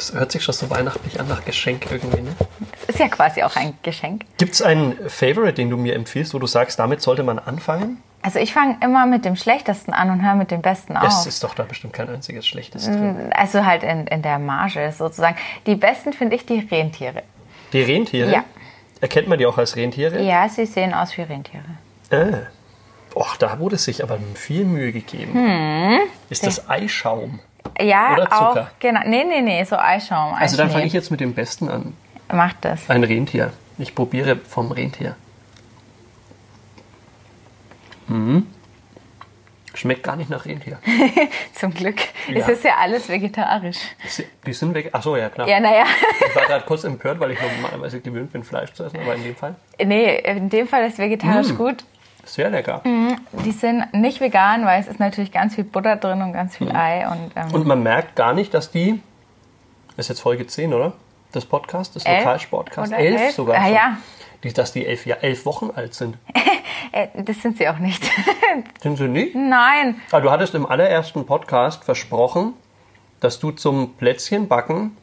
Das hört sich schon so weihnachtlich an nach Geschenk irgendwie, ne? Das ist ja quasi auch ein Geschenk. Gibt es einen Favorite, den du mir empfiehlst, wo du sagst, damit sollte man anfangen? Also ich fange immer mit dem Schlechtesten an und höre mit dem Besten auf. Es ist doch da bestimmt kein einziges Schlechtes drin. Also halt in, in der Marge sozusagen. Die besten finde ich die Rentiere. Die Rentiere? Ja. Erkennt man die auch als Rentiere? Ja, sie sehen aus wie Rentiere. Ah. Och, da wurde sich aber viel Mühe gegeben. Ist das Eischaum? Ja, Oder auch. Genau. Nee, nee, nee, so Eischaum. Also dann fange ich jetzt mit dem Besten an. Macht das. Ein Rentier. Ich probiere vom Rentier. Mhm. Schmeckt gar nicht nach Rentier. Zum Glück. Ja. Es ist ja alles vegetarisch. Die sind weg. Ach so, ja klar. Ja, naja. Ich war gerade kurz empört, weil ich normalerweise gewöhnt bin, Fleisch zu essen, aber in dem Fall Nee, in dem Fall ist vegetarisch Mm. gut. Sehr lecker. Die sind nicht vegan, weil es ist natürlich ganz viel Butter drin und ganz viel Ei. Und, ähm. Und man merkt gar nicht, dass die, das ist jetzt Folge 10, oder? Das Podcast, das Lokalsportcast. Elf, elf? sogar Ah, schon. ja. Die, dass die elf, ja, elf Wochen alt sind. äh, das sind sie auch nicht. Sind sie nicht? Nein. Aber du hattest im allerersten Podcast versprochen, dass du zum Plätzchenbacken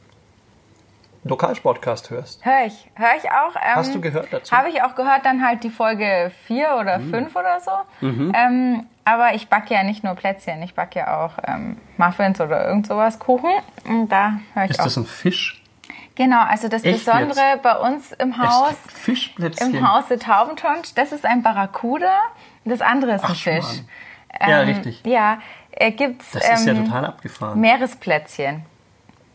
Lokalsportcast hörst. Hör ich. Hör ich auch. Ähm, Hast du gehört dazu? Habe ich auch gehört, dann halt die Folge 4 oder Mm. 5 oder so. Mhm. Ähm, aber ich backe ja nicht nur Plätzchen, ich backe ja auch ähm, Muffins oder irgend sowas, Kuchen. Und da höre ich Ist auch. das ein Fisch? Genau, also das Echt Besondere bei uns im Haus, Fischplätzchen. im Hause Taubentonsch, das ist ein Barracuda, das andere ist ein Ach, Fisch. Schmarrn. Ja, richtig. Ja, äh, gibt's Das ist ja ähm, total abgefahren. Meeresplätzchen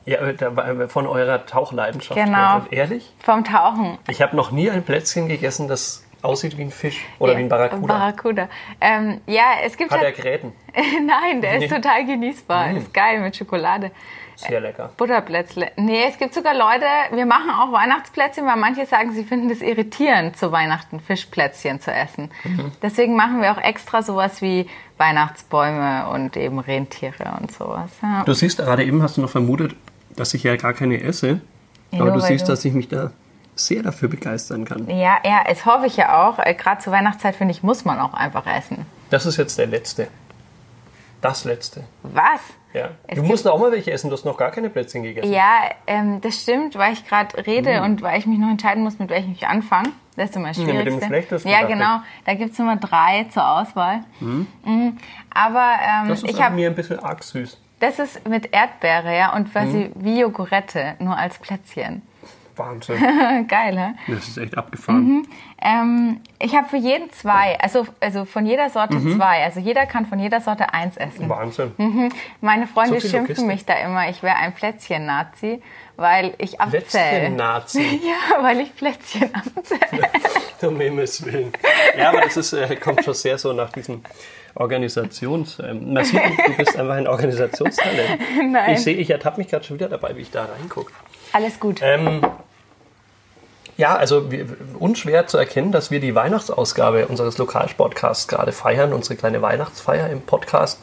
Ja, da war- von eurer Tauchleidenschaft. Genau. Und ehrlich? vom Tauchen. Ich habe noch nie ein Plätzchen gegessen, das aussieht wie ein Fisch oder Ja, wie ein Barracuda. Barracuda. Ähm, ja, es gibt Hat er Gräten? nein, der Nee. ist total genießbar, Mm. ist geil mit Schokolade. Sehr lecker. Butterplätzle. Nee, es gibt sogar Leute, wir machen auch Weihnachtsplätzchen, weil manche sagen, sie finden es irritierend, zu Weihnachten Fischplätzchen zu essen. Mhm. Deswegen machen wir auch extra sowas wie Weihnachtsbäume und eben Rentiere und sowas. Ja. Du siehst, gerade eben hast du noch vermutet, dass ich ja gar keine esse. Ja, aber du siehst, du- dass ich mich da sehr dafür begeistern kann. Ja, ja, es hoffe ich ja auch. Äh, Gerade zur Weihnachtszeit, finde ich, muss man auch einfach essen. Das ist jetzt der letzte. Das letzte. Was? Ja. Es du musst auch mal welche essen, du hast noch gar keine Plätzchen gegessen. Ja, ähm, das stimmt, weil ich gerade rede Mhm. und weil ich mich noch entscheiden muss, mit welchem ich anfange. Das ist immer das mit dem schlechtesten, Ja, genau. Da gibt es immer drei zur Auswahl. Mhm. Aber ähm, Das ist ich habe mir ein bisschen arg süß. Das ist mit Erdbeere, ja, und Mhm. quasi wie Jogurette, nur als Plätzchen. Wahnsinn. Geil, hä? Das ist echt abgefahren. Ähm, ich habe für jeden zwei, also, also von jeder Sorte Mhm. zwei. Also jeder kann von jeder Sorte eins essen. Wahnsinn. Meine Freunde So schimpfen Logistik. mich da immer, ich wäre ein Plätzchen-Nazi, weil ich abzähle. Plätzchen-Nazi. Ja, weil ich Plätzchen abzähle. Um Himmels Willen. Ja, aber das ist, äh, kommt schon sehr so nach diesem Organisations... Ähm, man sieht, du bist einfach ein Organisationstalent. Nein. Ich sehe, ich ertappe mich gerade schon wieder dabei, wie ich da reingucke. Alles gut. Ähm, ja, also wir, unschwer zu erkennen, dass wir die Weihnachtsausgabe unseres Lokalsportcasts gerade feiern, unsere kleine Weihnachtsfeier im Podcast.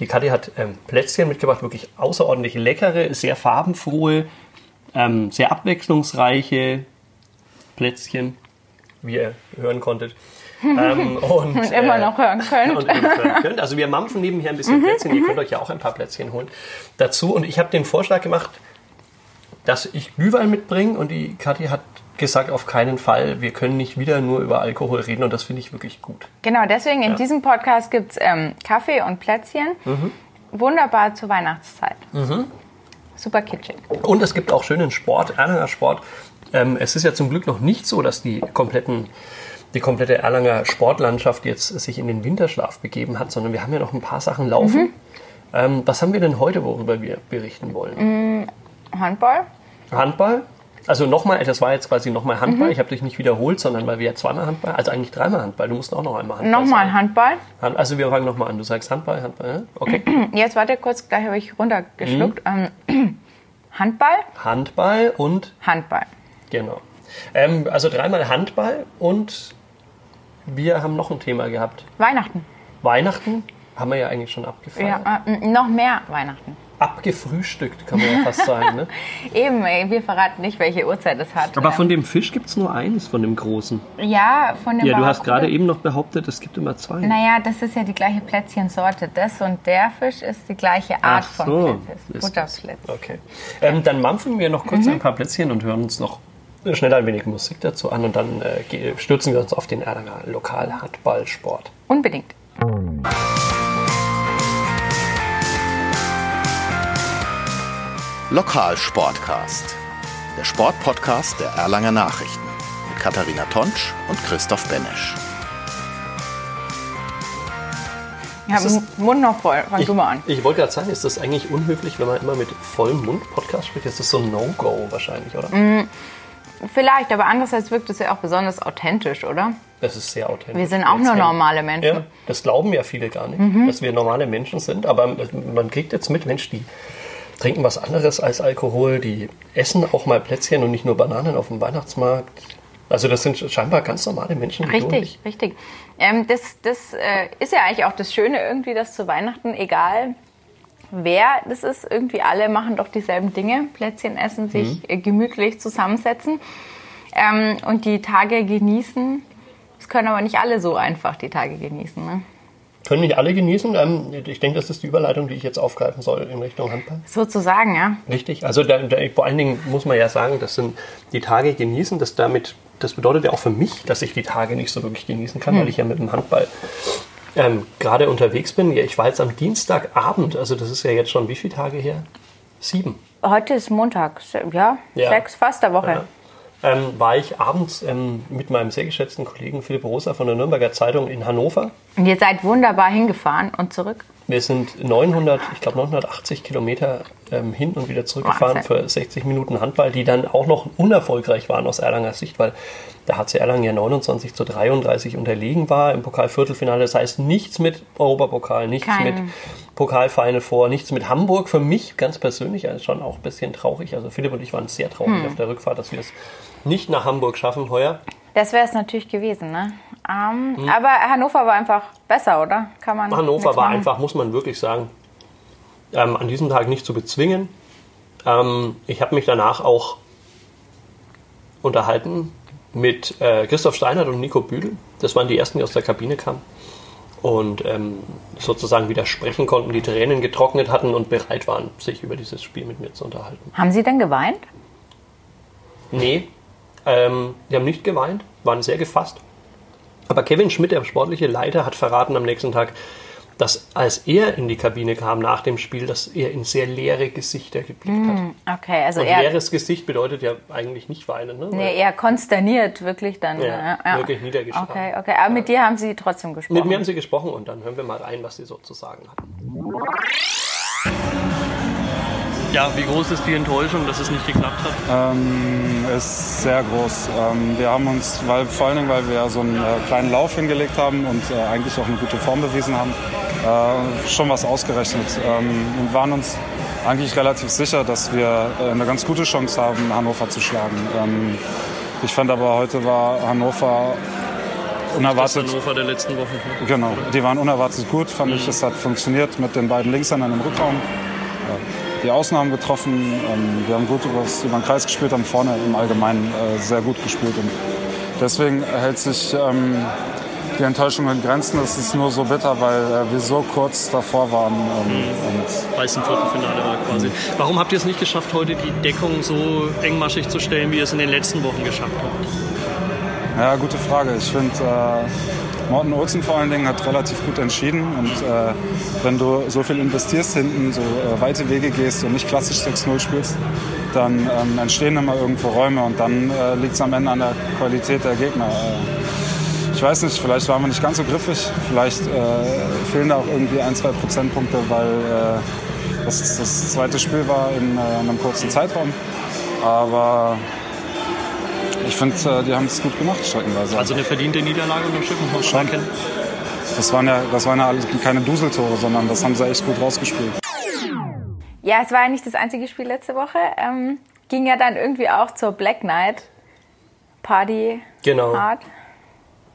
Die Kathi hat ähm, Plätzchen mitgebracht, wirklich außerordentlich leckere, sehr farbenfrohe, ähm, sehr abwechslungsreiche Plätzchen, wie ihr hören konntet. Ähm, und, Und immer noch hören könnt. und hören könnt. Also wir mampfen nebenher ein bisschen Plätzchen. Ihr könnt euch ja auch ein paar Plätzchen holen dazu. Und ich habe den Vorschlag gemacht, dass ich Glühwein mitbringe und die Kathi hat gesagt, auf keinen Fall, wir können nicht wieder nur über Alkohol reden und das finde ich wirklich gut. Genau, deswegen in diesem Podcast gibt es ähm, Kaffee und Plätzchen. Mhm. Wunderbar zur Weihnachtszeit. Super kitschig. Und es gibt auch schönen Sport, Erlanger Sport. Ähm, es ist ja zum Glück noch nicht so, dass die kompletten die komplette Erlanger Sportlandschaft jetzt sich in den Winterschlaf begeben hat, sondern wir haben ja noch ein paar Sachen laufen. Ähm, was haben wir denn heute, worüber wir berichten wollen? Handball? Handball. Also nochmal, das war jetzt quasi nochmal Handball. Ich habe dich nicht wiederholt, sondern weil wir ja zweimal Handball, also eigentlich dreimal Handball. Du musst auch noch einmal Handball Nochmal. Handball. Hand, also wir fangen nochmal an. Du sagst Handball, Handball. ja? Okay. Jetzt warte kurz, gleich habe ich runtergeschluckt. Ähm, Handball, Handball und Handball. genau. Ähm, also dreimal Handball und wir haben noch ein Thema gehabt. Weihnachten. Weihnachten haben wir ja eigentlich schon abgefeiert. Ja, äh, noch mehr Weihnachten. Abgefrühstückt, kann man ja fast sagen. Ne? Eben, ey, wir verraten nicht, welche Uhrzeit es hat. Aber von dem Fisch gibt es nur eins, von dem großen. ja, von dem Ja, du hast gerade eben noch behauptet, es gibt immer zwei. Naja, das ist ja die gleiche Plätzchensorte. Das und der Fisch ist die gleiche Art Ach von so, Plätzchen. Butterplätzchen. Okay. Ähm, dann mampfen wir noch kurz Mhm. ein paar Plätzchen und hören uns noch schnell ein wenig Musik dazu an und dann äh, stürzen wir uns auf den Erlanger Lokalhandballsport. Unbedingt. Lokalsportcast. Der Sportpodcast der Erlanger Nachrichten. Mit Katharina Tonsch und Christoph Benesch. Ich habe den Mund noch voll. Fang Ich, du mal an. ich wollte gerade sagen, ist das eigentlich unhöflich, wenn man immer mit vollem Mund Podcast spricht? Das ist so ein No-Go wahrscheinlich, oder? Mhm. Vielleicht, aber andererseits wirkt es ja auch besonders authentisch, oder? Das ist sehr authentisch. Wir sind auch nur normale Menschen. Ja, das glauben ja viele gar nicht, Mhm. dass wir normale Menschen sind. Aber man kriegt jetzt mit, Mensch, die trinken was anderes als Alkohol, die essen auch mal Plätzchen und nicht nur Bananen auf dem Weihnachtsmarkt. Also das sind scheinbar ganz normale Menschen. Richtig, ich. richtig. Ähm, das das äh, ist ja eigentlich auch das Schöne irgendwie, dass zu Weihnachten, egal wer das ist, irgendwie alle machen doch dieselben Dinge. Plätzchen essen, sich äh, gemütlich zusammensetzen ähm, und die Tage genießen. Das können aber nicht alle so einfach die Tage genießen. Ne? Können nicht alle genießen. Ähm, ich denke, das ist die Überleitung, die ich jetzt aufgreifen soll in Richtung Handball. Sozusagen, ja. Richtig. Also da, da, vor allen Dingen muss man ja sagen, das sind die Tage genießen. Das, damit, das bedeutet ja auch für mich, dass ich die Tage nicht so wirklich genießen kann, weil ich ja mit dem Handball ähm, gerade unterwegs bin. Ich war jetzt am Dienstagabend, also das ist ja jetzt schon wie viele Tage her? Sieben. Heute ist Montag, ja, Ja. sechs, fast der Woche. Ja. Ähm, war ich abends ähm, mit meinem sehr geschätzten Kollegen Philipp Rosa von der Nürnberger Zeitung in Hannover. Und ihr seid wunderbar hingefahren und zurück. Wir sind 900, ich glaube 980 Kilometer ähm, hin und wieder zurückgefahren Wahnsinn. für 60 Minuten Handball, die dann auch noch unerfolgreich waren aus Erlanger Sicht, weil der HC Erlangen ja 29 zu 33 unterlegen war im Pokalviertelfinale. Das heißt nichts mit Europapokal, nichts Kein- mit Pokalfinal vor, nichts mit Hamburg. Für mich ganz persönlich also schon auch ein bisschen traurig. Also Philipp und ich waren sehr traurig Hm. auf der Rückfahrt, dass wir es nicht nach Hamburg schaffen heuer. Das wäre es natürlich gewesen, ne? Ähm, Aber Hannover war einfach besser, oder? Kann man Hm. Hannover war einfach, muss man wirklich sagen, ähm, an diesem Tag nicht zu bezwingen. Ähm, ich habe mich danach auch unterhalten mit äh, Christoph Steinert und Nico Büdel. Das waren die ersten, die aus der Kabine kamen und ähm, sozusagen wieder sprechen konnten, die Tränen getrocknet hatten und bereit waren, sich über dieses Spiel mit mir zu unterhalten. Haben Sie denn geweint? Nee, ähm, die haben nicht geweint, waren sehr gefasst. Aber Kevin Schmidt, der sportliche Leiter, hat verraten am nächsten Tag, dass als er in die Kabine kam nach dem Spiel, dass er in sehr leere Gesichter geblickt hat. Okay, also Und eher, leeres Gesicht bedeutet ja eigentlich nicht weinen. Ne? nee, eher konsterniert, wirklich dann. Ja, äh, wirklich niedergeschlagen. Okay, okay. Aber mit dir haben Sie trotzdem gesprochen. Mit mir haben sie gesprochen und dann hören wir mal rein, was sie so zu sagen hatten. Ja, wie groß ist die Enttäuschung, dass es nicht geklappt hat? Ähm, ist sehr groß. Ähm, wir haben uns, weil, vor allen Dingen, weil wir so einen äh, kleinen Lauf hingelegt haben und äh, eigentlich auch eine gute Form bewiesen haben, äh, schon was ausgerechnet. Ähm, und waren uns eigentlich relativ sicher, dass wir äh, eine ganz gute Chance haben, Hannover zu schlagen. Ähm, ich fand aber heute war Hannover Das unerwartet. Hannover der letzten Wochen. Genau, die waren unerwartet gut, fand ich. Es hat funktioniert mit den beiden Linkshändern im Rückraum. Ja, Die Ausnahmen getroffen. Ähm, wir haben gut übers, über den Kreis gespielt, haben vorne im Allgemeinen äh, sehr gut gespielt. Und deswegen hält sich ähm, die Enttäuschung in Grenzen. Es ist nur so bitter, weil äh, wir so kurz davor waren. Ähm, und Weißen Viertelfinale war quasi. Warum habt ihr es nicht geschafft, heute die Deckung so engmaschig zu stellen, wie ihr es in den letzten Wochen geschafft habt? Ja, gute Frage. Ich finde, äh, Morten Olsen vor allen Dingen hat relativ gut entschieden. Und äh, wenn du so viel investierst hinten, so äh, weite Wege gehst und nicht klassisch 6-0 spielst, dann ähm, entstehen immer irgendwo Räume und dann äh, liegt es am Ende an der Qualität der Gegner. Äh, ich weiß nicht, vielleicht waren wir nicht ganz so griffig, vielleicht äh, fehlen da auch irgendwie ein, zwei Prozentpunkte, weil äh, das das zweite Spiel war in äh, einem kurzen Zeitraum. Aber finde, äh, die haben es gut gemacht, streckenweise. Also eine verdiente Niederlage muss man schon erkennen. Das waren ja, das waren ja alles keine Duseltore, sondern das haben sie echt gut rausgespielt. Ja, es war ja nicht das einzige Spiel letzte Woche. Ähm, ging ja dann irgendwie auch zur Black Night Party Genau. Hard.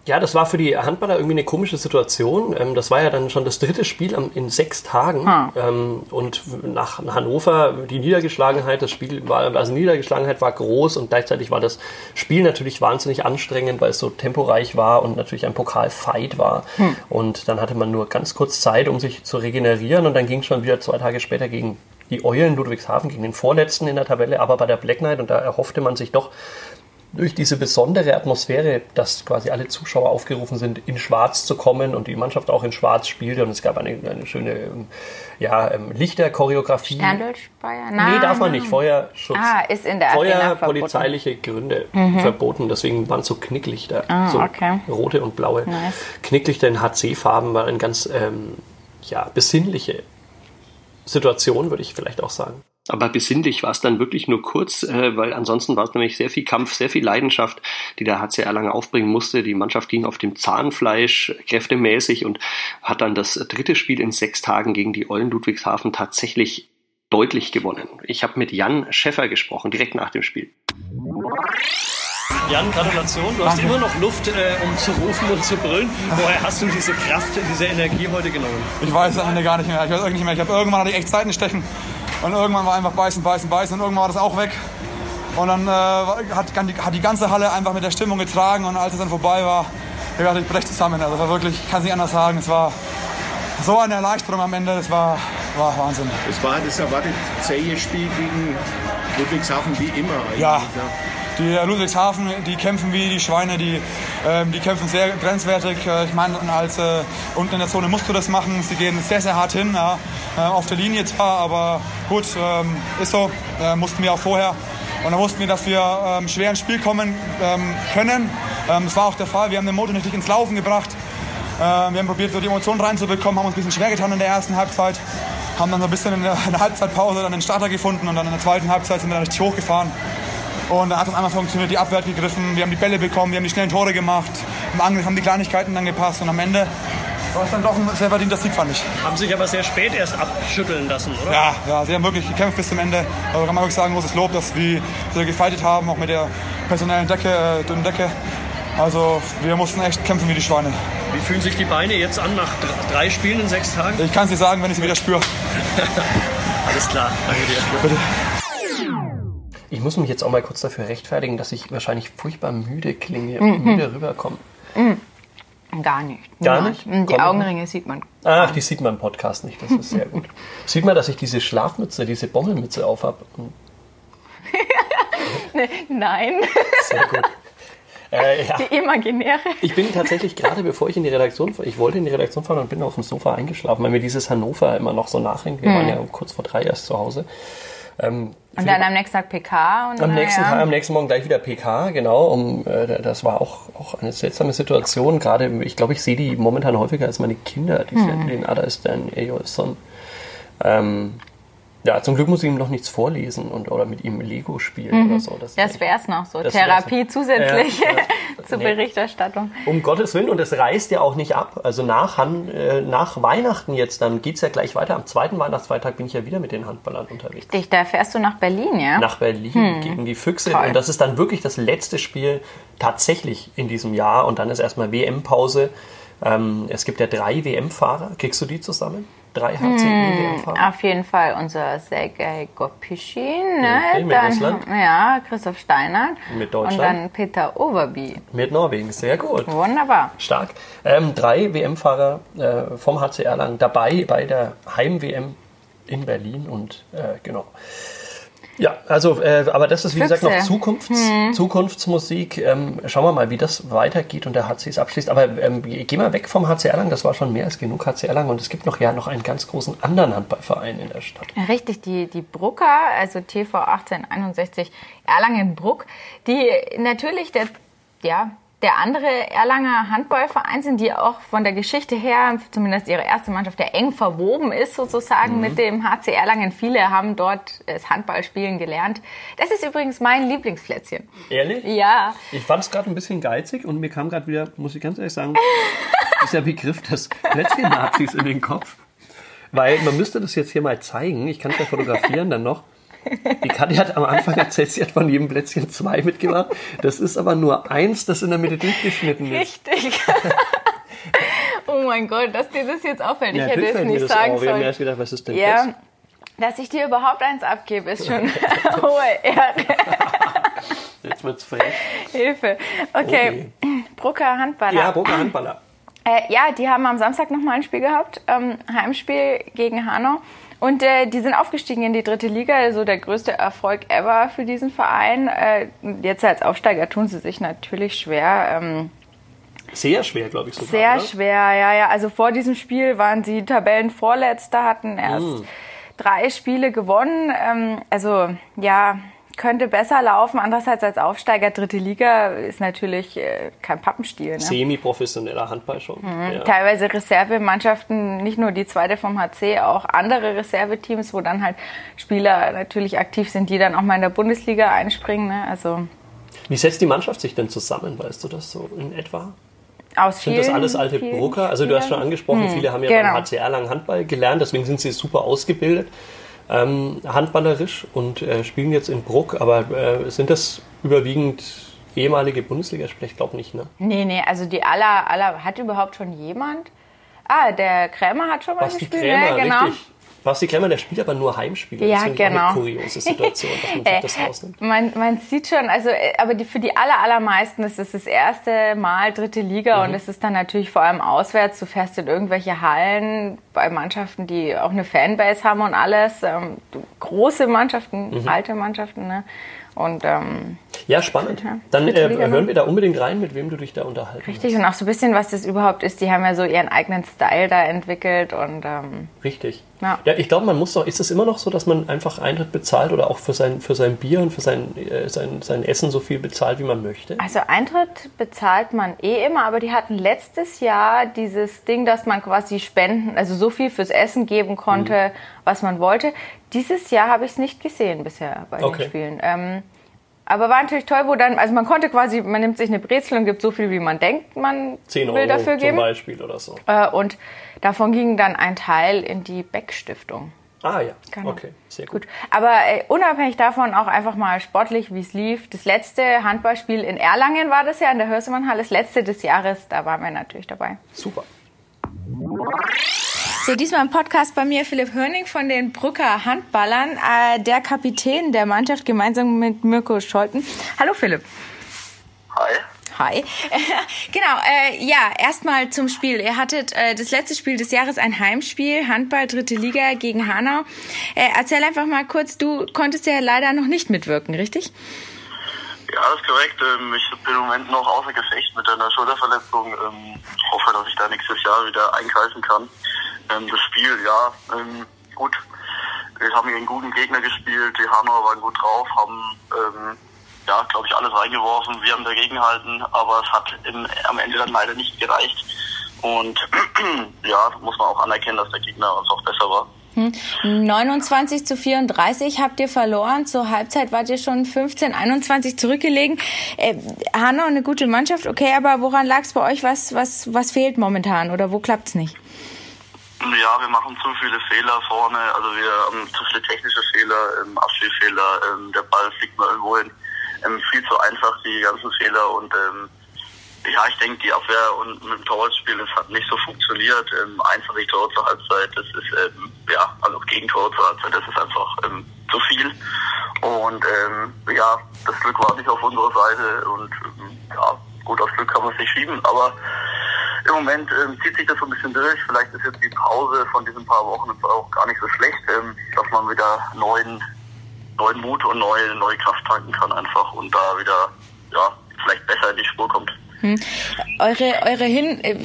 Ja, das war für die Handballer irgendwie eine komische Situation. Ähm, das war ja dann schon das dritte Spiel in sechs Tagen. Hm. Und nach Hannover, die Niedergeschlagenheit, das Spiel war, also Niedergeschlagenheit war groß und gleichzeitig war das Spiel natürlich wahnsinnig anstrengend, weil es so temporeich war und natürlich ein Pokalfight war. Hm. Und dann hatte man nur ganz kurz Zeit, um sich zu regenerieren und dann ging es schon wieder zwei Tage später gegen die Eulen Ludwigshafen, gegen den Vorletzten in der Tabelle, aber bei der Black Knight und da erhoffte man sich doch durch diese besondere Atmosphäre, dass quasi alle Zuschauer aufgerufen sind, in Schwarz zu kommen und die Mannschaft auch in Schwarz spielte und es gab eine, eine schöne ähm, ja, ähm, Lichterchoreografie. Sterndolchspeier? Nee, darf man nicht. Feuerschutz. Ah, ist in der Feuer, Arena polizeiliche Gründe mhm. verboten. Deswegen waren so Knicklichter. Ah, so okay. rote und blaue. Nice. Knicklichter in HC-Farben war eine ganz ähm, ja, besinnliche Situation, würde ich vielleicht auch sagen. Aber besinnlich war es dann wirklich nur kurz, äh, weil ansonsten war es nämlich sehr viel Kampf, sehr viel Leidenschaft, die der HC Erlangen aufbringen musste. Die Mannschaft ging auf dem Zahnfleisch kräftemäßig und hat dann das dritte Spiel in sechs Tagen gegen die Eulen Ludwigshafen tatsächlich deutlich gewonnen. Ich habe mit Jan Schäffer gesprochen, direkt nach dem Spiel. Jan, Gratulation. Du hast Danke. immer noch Luft, äh, um zu rufen und zu brüllen. Woher hast du diese Kraft, diese Energie heute genommen? Ich weiß es am Ende gar nicht mehr. Ich weiß nicht mehr. Ich habe irgendwann hatte ich echt Zeiten stechen und irgendwann war einfach beißen, beißen, beißen und irgendwann war das auch weg. Und dann äh, hat, hat die ganze Halle einfach mit der Stimmung getragen und als es dann vorbei war, ich dachte, ich brech zusammen. Also es war wirklich, ich kann es nicht anders sagen. Es war so eine Erleichterung am Ende. Das war, war Wahnsinn. Es war das erwartet zähe Spiel gegen Ludwigshafen wie immer. eigentlich, Ja. Die äh, Ludwigshafen, die kämpfen wie die Schweine, die, ähm, die kämpfen sehr grenzwertig. Äh, ich meine, als äh, unten in der Zone musst du das machen. Sie gehen sehr, sehr hart hin, ja. äh, auf der Linie zwar, aber gut, ähm, ist so. Äh, mussten wir auch vorher. Und dann wussten wir, dass wir ähm, schwer ins Spiel kommen ähm, können. Ähm, das war auch der Fall. Wir haben den Motor nicht ins Laufen gebracht. Äh, wir haben probiert, so die Emotionen reinzubekommen, haben uns ein bisschen schwer getan in der ersten Halbzeit. Haben dann so ein bisschen in der, in der Halbzeitpause dann den Starter gefunden und dann in der zweiten Halbzeit sind wir dann richtig hochgefahren. Und dann hat es einmal funktioniert, die Abwehr hat gegriffen, wir haben die Bälle bekommen, wir haben die schnellen Tore gemacht, im Angriff haben die Kleinigkeiten dann gepasst und am Ende war es dann doch ein sehr verdienter Sieg, fand ich. Haben sich aber sehr spät erst abschütteln lassen, oder? Ja, ja, sie haben wirklich gekämpft bis zum Ende. Also kann man wirklich sagen, großes Lob, dass wir so gefightet haben, auch mit der personellen Decke, äh, dünnen Decke. Also wir mussten echt kämpfen wie die Schweine. Wie fühlen sich die Beine jetzt an nach dr- drei Spielen in sechs Tagen? Ich kann es nicht sagen, wenn ich sie wieder spüre. Alles klar, danke dir. Bitte. Ich muss mich jetzt auch mal kurz dafür rechtfertigen, dass ich wahrscheinlich furchtbar müde klinge und müde rüberkomme. Gar nicht. Gar nicht? Die Komm. Augenringe sieht man. Ach, die sieht man im Podcast nicht, das ist sehr gut. Sieht man, dass ich diese Schlafmütze, diese Bommelmütze auf habe? Nein, Sehr gut. Äh, ja. die imaginäre. Ich bin tatsächlich gerade, bevor ich in die Redaktion fahre, ich wollte in die Redaktion fahren und bin auf dem Sofa eingeschlafen, weil mir dieses Hannover immer noch so nachhängt. Wir waren ja kurz vor drei erst zu Hause. Ähm, Und dann am nächsten Tag PK. Und Am nächsten, ja. Tag, am nächsten Morgen gleich wieder PK, genau. Um, äh, das war auch, auch eine seltsame Situation. Gerade, ich glaube, ich sehe die momentan häufiger als meine Kinder. Die Hm. den Ada ist dann Son. Ähm, ja, zum Glück muss ich ihm noch nichts vorlesen und, oder mit ihm Lego spielen oder so. Das, Mhm. Das wäre es noch so. Das Therapie zusätzlich Ja, ja. zur Nee. Berichterstattung. Um Gottes Willen, und es reißt ja auch nicht ab. Also nach, äh, nach Weihnachten jetzt, dann geht's ja gleich weiter. Am zweiten Weihnachtsfeiertag bin ich ja wieder mit den Handballern unterwegs. Dich, da fährst du nach Berlin, ja? nach Berlin gegen die Füchse. Toll. Und das ist dann wirklich das letzte Spiel tatsächlich in diesem Jahr. Und dann ist erstmal WM-Pause. Ähm, es gibt ja drei WM-Fahrer. Kriegst du die zusammen? Drei HCI-WM-Fahrer? Auf jeden Fall unser Sergei Gopischin, ne? Okay, mit Russland. Ja, Christoph Steinert. Mit Und Deutschland. dann Peter Overby. Mit Norwegen. Sehr gut. Wunderbar. Stark. Ähm, drei WM-Fahrer äh, vom HC Erlangen dabei bei der Heim-WM in Berlin. Und äh, genau. Ja, also, äh, aber das ist wie gesagt noch Füchse. Zukunfts, Zukunftsmusik. Ähm, schauen wir mal, wie das weitergeht und der HC es abschließt. Aber ähm, geh mal weg vom HC Erlangen, das war schon mehr als genug HC Erlangen. Und es gibt noch ja noch einen ganz großen anderen Handballverein in der Stadt. Richtig, die, die Brucker, also TV 1861 Erlangen-Bruck, die natürlich der, ja, der andere Erlanger Handballverein sind, die auch von der Geschichte her, zumindest ihre erste Mannschaft, der eng verwoben ist sozusagen Mhm. mit dem HC Erlangen. Viele haben dort das Handballspielen gelernt. Das ist übrigens mein Lieblingsplätzchen. Ehrlich? Ja, Ich fand es gerade ein bisschen geizig und mir kam gerade wieder, muss ich ganz ehrlich sagen, dieser Begriff des Plätzchen-Nazis in den Kopf. Weil man müsste das jetzt hier mal zeigen. Ich kann es ja fotografieren dann noch. Die Katja hat am Anfang erzählt, sie hat von jedem Plätzchen zwei mitgebracht. Das ist aber nur eins, das in der Mitte durchgeschnitten ist. Richtig. oh mein Gott, dass dir das jetzt auffällt. Ja, ich hätte es nicht das sagen auf. Wir haben sollen. erst gedacht, was ist denn Ja, das? dass ich dir überhaupt eins abgebe, ist schon hohe Ehre. Jetzt wird's frech. Hilfe. Okay, Brucker Handballer. Ja, Boca Handballer. Äh, ja, die haben am Samstag nochmal ein Spiel gehabt, ähm, Heimspiel gegen Hanau. Und äh, die sind aufgestiegen in die dritte Liga, also der größte Erfolg ever für diesen Verein. Äh, jetzt als Aufsteiger tun sie sich natürlich schwer. Ähm, Sehr schwer, glaube ich sogar. sehr oder? schwer, ja, ja. Also vor diesem Spiel waren sie Tabellenvorletzter, hatten erst Hm. drei Spiele gewonnen. Ähm, also ja, könnte besser laufen. Andererseits als Aufsteiger dritte Liga ist natürlich äh, kein Pappenstiel. Ne? Semi-professioneller Handball schon. Mhm. Ja. teilweise Reservemannschaften, nicht nur die zweite vom HC, auch andere Reserveteams, wo dann halt Spieler natürlich aktiv sind, die dann auch mal in der Bundesliga einspringen. Ne? Also Wie setzt die Mannschaft sich denn zusammen? Weißt du das so in etwa? aus Sind vielen, das alles alte Brucker? Also du hast schon angesprochen, viele haben ja genau. beim HCR lang Handball gelernt, deswegen sind sie super ausgebildet, ähm, handballerisch und äh, spielen jetzt in Bruck. Aber äh, sind das überwiegend ehemalige Bundesligaspieler? Ich glaube nicht, ne? Nee, nee, also die aller, aller, hat überhaupt schon jemand? Ah, der Krämer hat schon mal Basti gespielt, Krämer, ne? genau. richtig. Basti Krämer, der spielt aber nur Heimspiele. Ja, das genau. eine kuriose Situation, dass man sich Äh, das rausnimmt. man, man sieht schon, also äh, aber die, für die aller, allermeisten ist es das erste Mal dritte Liga Mhm. und es ist dann natürlich vor allem auswärts. Du fährst in irgendwelche Hallen bei Mannschaften, die auch eine Fanbase haben und alles. Ähm, große Mannschaften, Mhm. alte Mannschaften. Ne? Und ähm, Ja, spannend. Ja. Dann äh, Liga, ne? hören wir da unbedingt rein, mit wem du dich da unterhalten richtig und auch so ein bisschen, was das überhaupt ist. Die haben ja so ihren eigenen Style da entwickelt und ähm, hast. Richtig. Ja. ich glaube, man muss doch, ist es immer noch so, dass man einfach Eintritt bezahlt oder auch für sein, für sein Bier und für sein, äh, sein, sein Essen so viel bezahlt, wie man möchte? Also Eintritt bezahlt man eh immer, aber die hatten letztes Jahr dieses Ding, dass man quasi spenden, also so viel fürs Essen geben konnte, Mhm. was man wollte. Dieses Jahr habe ich es nicht gesehen bisher bei Okay. den Spielen. Ähm, aber war natürlich toll, wo dann, also man konnte quasi, man nimmt sich eine Brezel und gibt so viel, wie man denkt, man 10 Euro will dafür zum geben. Beispiel oder so. Äh, und davon ging dann ein Teil in die Beck-Stiftung. Ah ja, Genau. okay, sehr gut. Gut, aber äh, unabhängig davon auch einfach mal sportlich, wie es lief. Das letzte Handballspiel in Erlangen war das ja, in der Hörsemannhalle, das letzte des Jahres, da waren wir natürlich dabei. Super. So, diesmal im Podcast bei mir Philipp Hörning von den Brücker Handballern, äh, der Kapitän der Mannschaft gemeinsam mit Mirko Scholten. Hallo Philipp. Hi. Hi. genau, äh, ja, erstmal zum Spiel. Ihr hattet äh, das letzte Spiel des Jahres ein Heimspiel, Handball, dritte Liga gegen Hanau. Äh, erzähl einfach mal kurz, du konntest ja leider noch nicht mitwirken, richtig? Ja, ist korrekt. Ähm, Ich bin im Moment noch außer Gefecht mit einer Schulterverletzung. Ähm, hoffe, dass ich da nächstes Jahr wieder eingreifen kann. Ähm, Das Spiel, ja, gut. Wir haben gegen guten Gegner gespielt. Die Hanauer waren gut drauf, haben, ja, glaube ich, alles reingeworfen. Wir haben dagegen gehalten, aber es hat am Ende dann leider nicht gereicht. Und ja, muss man auch anerkennen, dass der Gegner uns auch besser war. 29 zu 34 habt ihr verloren. Zur Halbzeit wart ihr schon 15, 21 zurückgelegen. Äh, Hanau, eine gute Mannschaft, okay, aber woran lag es bei euch? Was, was, was fehlt momentan oder wo klappt's nicht? Ja, wir machen zu viele Fehler vorne. Also wir haben zu viele technische Fehler, ähm, Abspielfehler. Ähm, der Ball fliegt mal irgendwo hin. Ähm, viel zu einfach die ganzen Fehler und ähm, ja, ich denke, die Abwehr und mit dem Torwartspiel, das hat nicht so funktioniert. Ähm, 21 Tore zur Halbzeit, das ist, ähm, Halbzeit, das ist einfach ähm, zu viel. Und ähm, ja, das Glück war nicht auf unserer Seite und ähm, ja, gut, aufs Glück kann man es nicht schieben, aber im Moment ähm, zieht sich das so ein bisschen durch. Vielleicht ist jetzt die Pause von diesen paar Wochen auch gar nicht so schlecht, ähm, dass man wieder neuen, neuen Mut und neue, neue Kraft tanken kann einfach und da wieder, ja, vielleicht besser in die Spur kommt. Eure, eure, Hin, äh,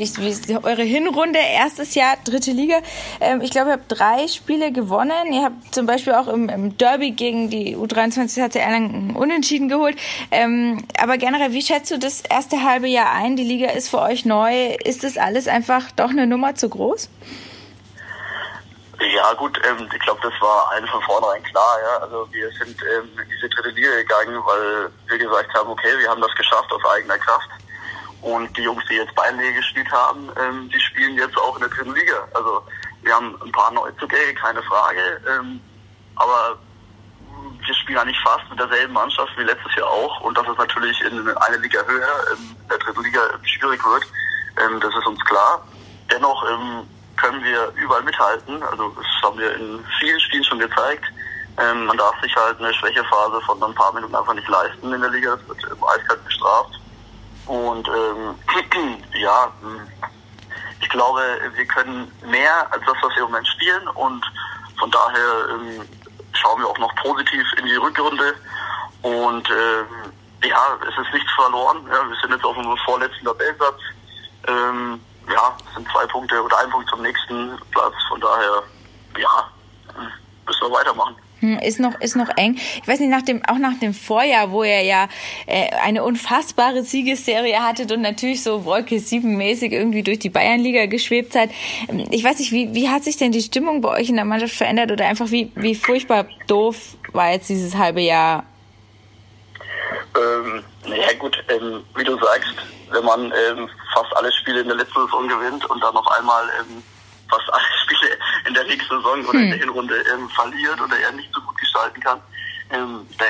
eure Hinrunde, erstes Jahr, dritte Liga. Ähm, ich glaube, ihr habt drei Spiele gewonnen. Ihr habt zum Beispiel auch im, im Derby gegen die U23 HC Erlangen Unentschieden geholt. Ähm, aber generell, wie schätzt du das erste halbe Jahr ein? Die Liga ist für euch neu. Ist das alles einfach doch eine Nummer zu groß? Ja gut, ähm, ich glaube, das war allen von vornherein klar. Ja? Also wir sind ähm, in diese dritte Liga gegangen, weil wir gesagt haben, okay, wir haben das geschafft aus eigener Kraft. Und die Jungs, die jetzt Beinliga gespielt haben, ähm, die spielen jetzt auch in der dritten Liga. Also wir haben ein paar Neuzugänge, keine Frage. Ähm, aber wir spielen eigentlich fast mit derselben Mannschaft wie letztes Jahr auch und dass es natürlich in eine Liga höher, in der dritten Liga, schwierig wird, ähm, das ist uns klar. Dennoch ähm, können wir überall mithalten. Also das haben wir in vielen Spielen schon gezeigt. Ähm, man darf sich halt eine Schwächephase von ein paar Minuten einfach nicht leisten in der Liga. Das wird eiskalt bestraft. Und ähm, ja, ich glaube, wir können mehr als das, was wir im Moment spielen. Und von daher ähm, schauen wir auch noch positiv in die Rückrunde. Und ähm, ja, es ist nichts verloren. Ja, wir sind jetzt auf dem vorletzten Tabellenplatz. Ähm, ja, es sind zwei Punkte oder ein Punkt zum nächsten Platz. Von daher, ja, müssen wir weitermachen. Hm, ist noch, ist noch eng. Ich weiß nicht, nach dem, auch nach dem Vorjahr, wo er ja äh, eine unfassbare Siegesserie hattet und natürlich so Wolke 7 mäßig irgendwie durch die Bayernliga geschwebt seid. Ähm, ich weiß nicht, wie, wie hat sich denn die Stimmung bei euch in der Mannschaft verändert oder einfach wie, wie furchtbar doof war jetzt dieses halbe Jahr? Ähm, naja gut, ähm, wie du sagst, wenn man ähm, fast alle Spiele in der letzten Saison gewinnt und dann auf einmal ähm, fast alle Spiele in der nächsten Saison oder in der hm. Hinrunde ähm, verliert oder er nicht so gut gestalten kann, ähm, der,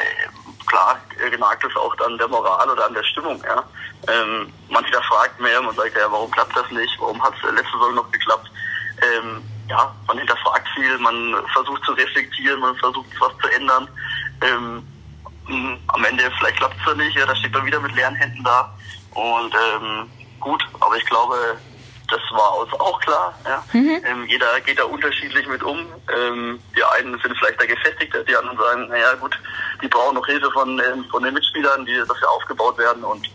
klar nagt es auch dann der Moral oder an der Stimmung. Ja. Ähm, man hinterfragt mehr, man sagt ja, warum klappt das nicht, warum hat es letzte Saison noch geklappt. Ähm, ja, man hinterfragt viel, man versucht zu reflektieren, man versucht was zu ändern. Ähm, am Ende vielleicht klappt es ja nicht, ja, da steht man wieder mit leeren Händen da. Und ähm, gut, aber ich glaube, das war uns auch klar. Ja. Mhm. Ähm, jeder geht da unterschiedlich mit um. Ähm, die einen sind vielleicht da gefestigter, die anderen sagen, naja gut, die brauchen noch Hilfe von, ähm, von den Mitspielern, die dafür aufgebaut werden. Und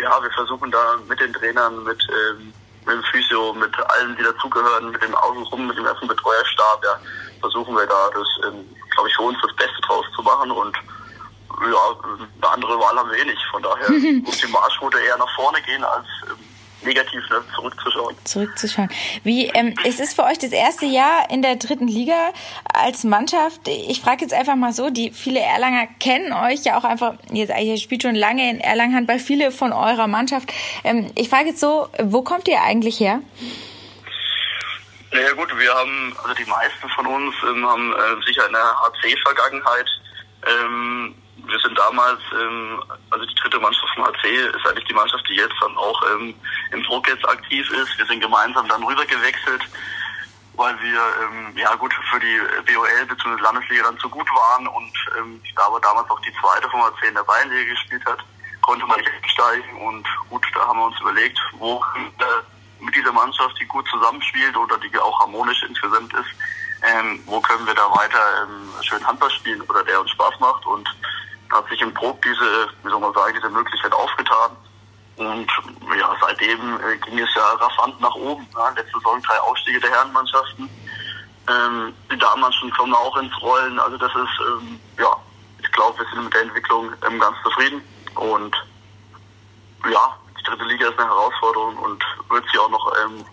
ja, wir versuchen da mit den Trainern, mit, ähm, mit dem Physio, mit allen, die dazugehören, mit dem Außenrum, mit dem ersten Betreuerstab, ja, versuchen wir da das, ähm, glaube ich, für uns das Beste draus zu machen und ja, eine andere Wahl haben wir eh nicht. Von daher muss die Marschroute eher nach vorne gehen als negativ ne, zurückzuschauen. Zurückzuschauen. Wie ähm, es ist für euch das erste Jahr in der dritten Liga als Mannschaft? Ich frage jetzt einfach mal so: Die viele Erlanger kennen euch ja auch einfach. Jetzt ihr spielt schon lange in Erlangen Handball. Viele von eurer Mannschaft. Ähm, ich frage jetzt so: Wo kommt ihr eigentlich her? Naja gut, wir haben, also die meisten von uns ähm, haben äh, sicher eine HC-Vergangenheit. Ähm, wir sind damals, ähm, also die dritte Mannschaft vom HC ist eigentlich die Mannschaft, die jetzt dann auch ähm, im Druck jetzt aktiv ist. Wir sind gemeinsam dann rüber gewechselt, weil wir ähm, ja gut für die BOL bzw. Landesliga dann zu gut waren und ähm, da aber damals auch die zweite vom HC in der Bayernliga gespielt hat, konnte man nicht steigen und gut, da haben wir uns überlegt, wo äh, mit dieser Mannschaft, die gut zusammenspielt oder die auch harmonisch insgesamt ist, ähm, wo können wir da weiter ähm, schön Handball spielen oder der uns Spaß macht und hat sich im Druck diese, wie soll man sagen, diese Möglichkeit aufgetan. Und ja, seitdem äh, ging es ja rasant nach oben. Ja. Letzte Saison drei Aufstiege der Herrenmannschaften. Ähm, die Damenmannschaften kommen auch ins Rollen. Also das ist, ähm, ja, ich glaube, wir sind mit der Entwicklung ähm, ganz zufrieden. Und ja, die dritte Liga ist eine Herausforderung und wird sie auch noch ähm,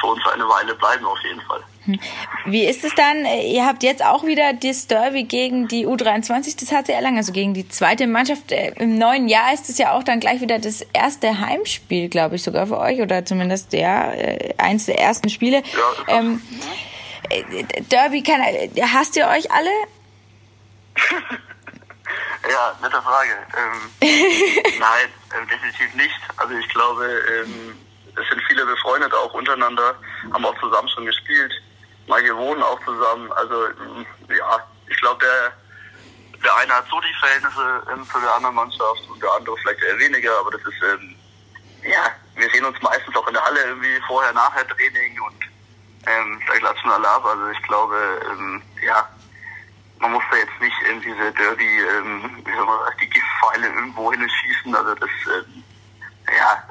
für uns eine Weile bleiben auf jeden Fall. Hm. Wie ist es dann? Ihr habt jetzt auch wieder das Derby gegen die U23 des HC Erlangen, also gegen die zweite Mannschaft. Äh, Im neuen Jahr ist es ja auch dann gleich wieder das erste Heimspiel, glaube ich, sogar für euch oder zumindest ja äh, eins der ersten Spiele. Ja, ähm, äh, Derby, kann, hasst ihr euch alle? ja, nette Frage. Ähm, nein, äh, definitiv nicht. Also ich glaube, ähm, es sind viele befreundet auch untereinander, haben auch zusammen schon gespielt manche wohnen auch zusammen. Also ja, ich glaube, der, der eine hat so die Verhältnisse ähm, zu der anderen Mannschaft und der andere vielleicht eher weniger, aber das ist, ähm, ja, wir sehen uns meistens auch in der Halle irgendwie vorher, nachher Training und ähm, da klatschen alle ab. Also ich glaube, ähm, ja, man muss da jetzt nicht in diese Derby, ähm, wie soll man sagen, die Giftpfeile irgendwo hinschießen. Also das, ähm, ja,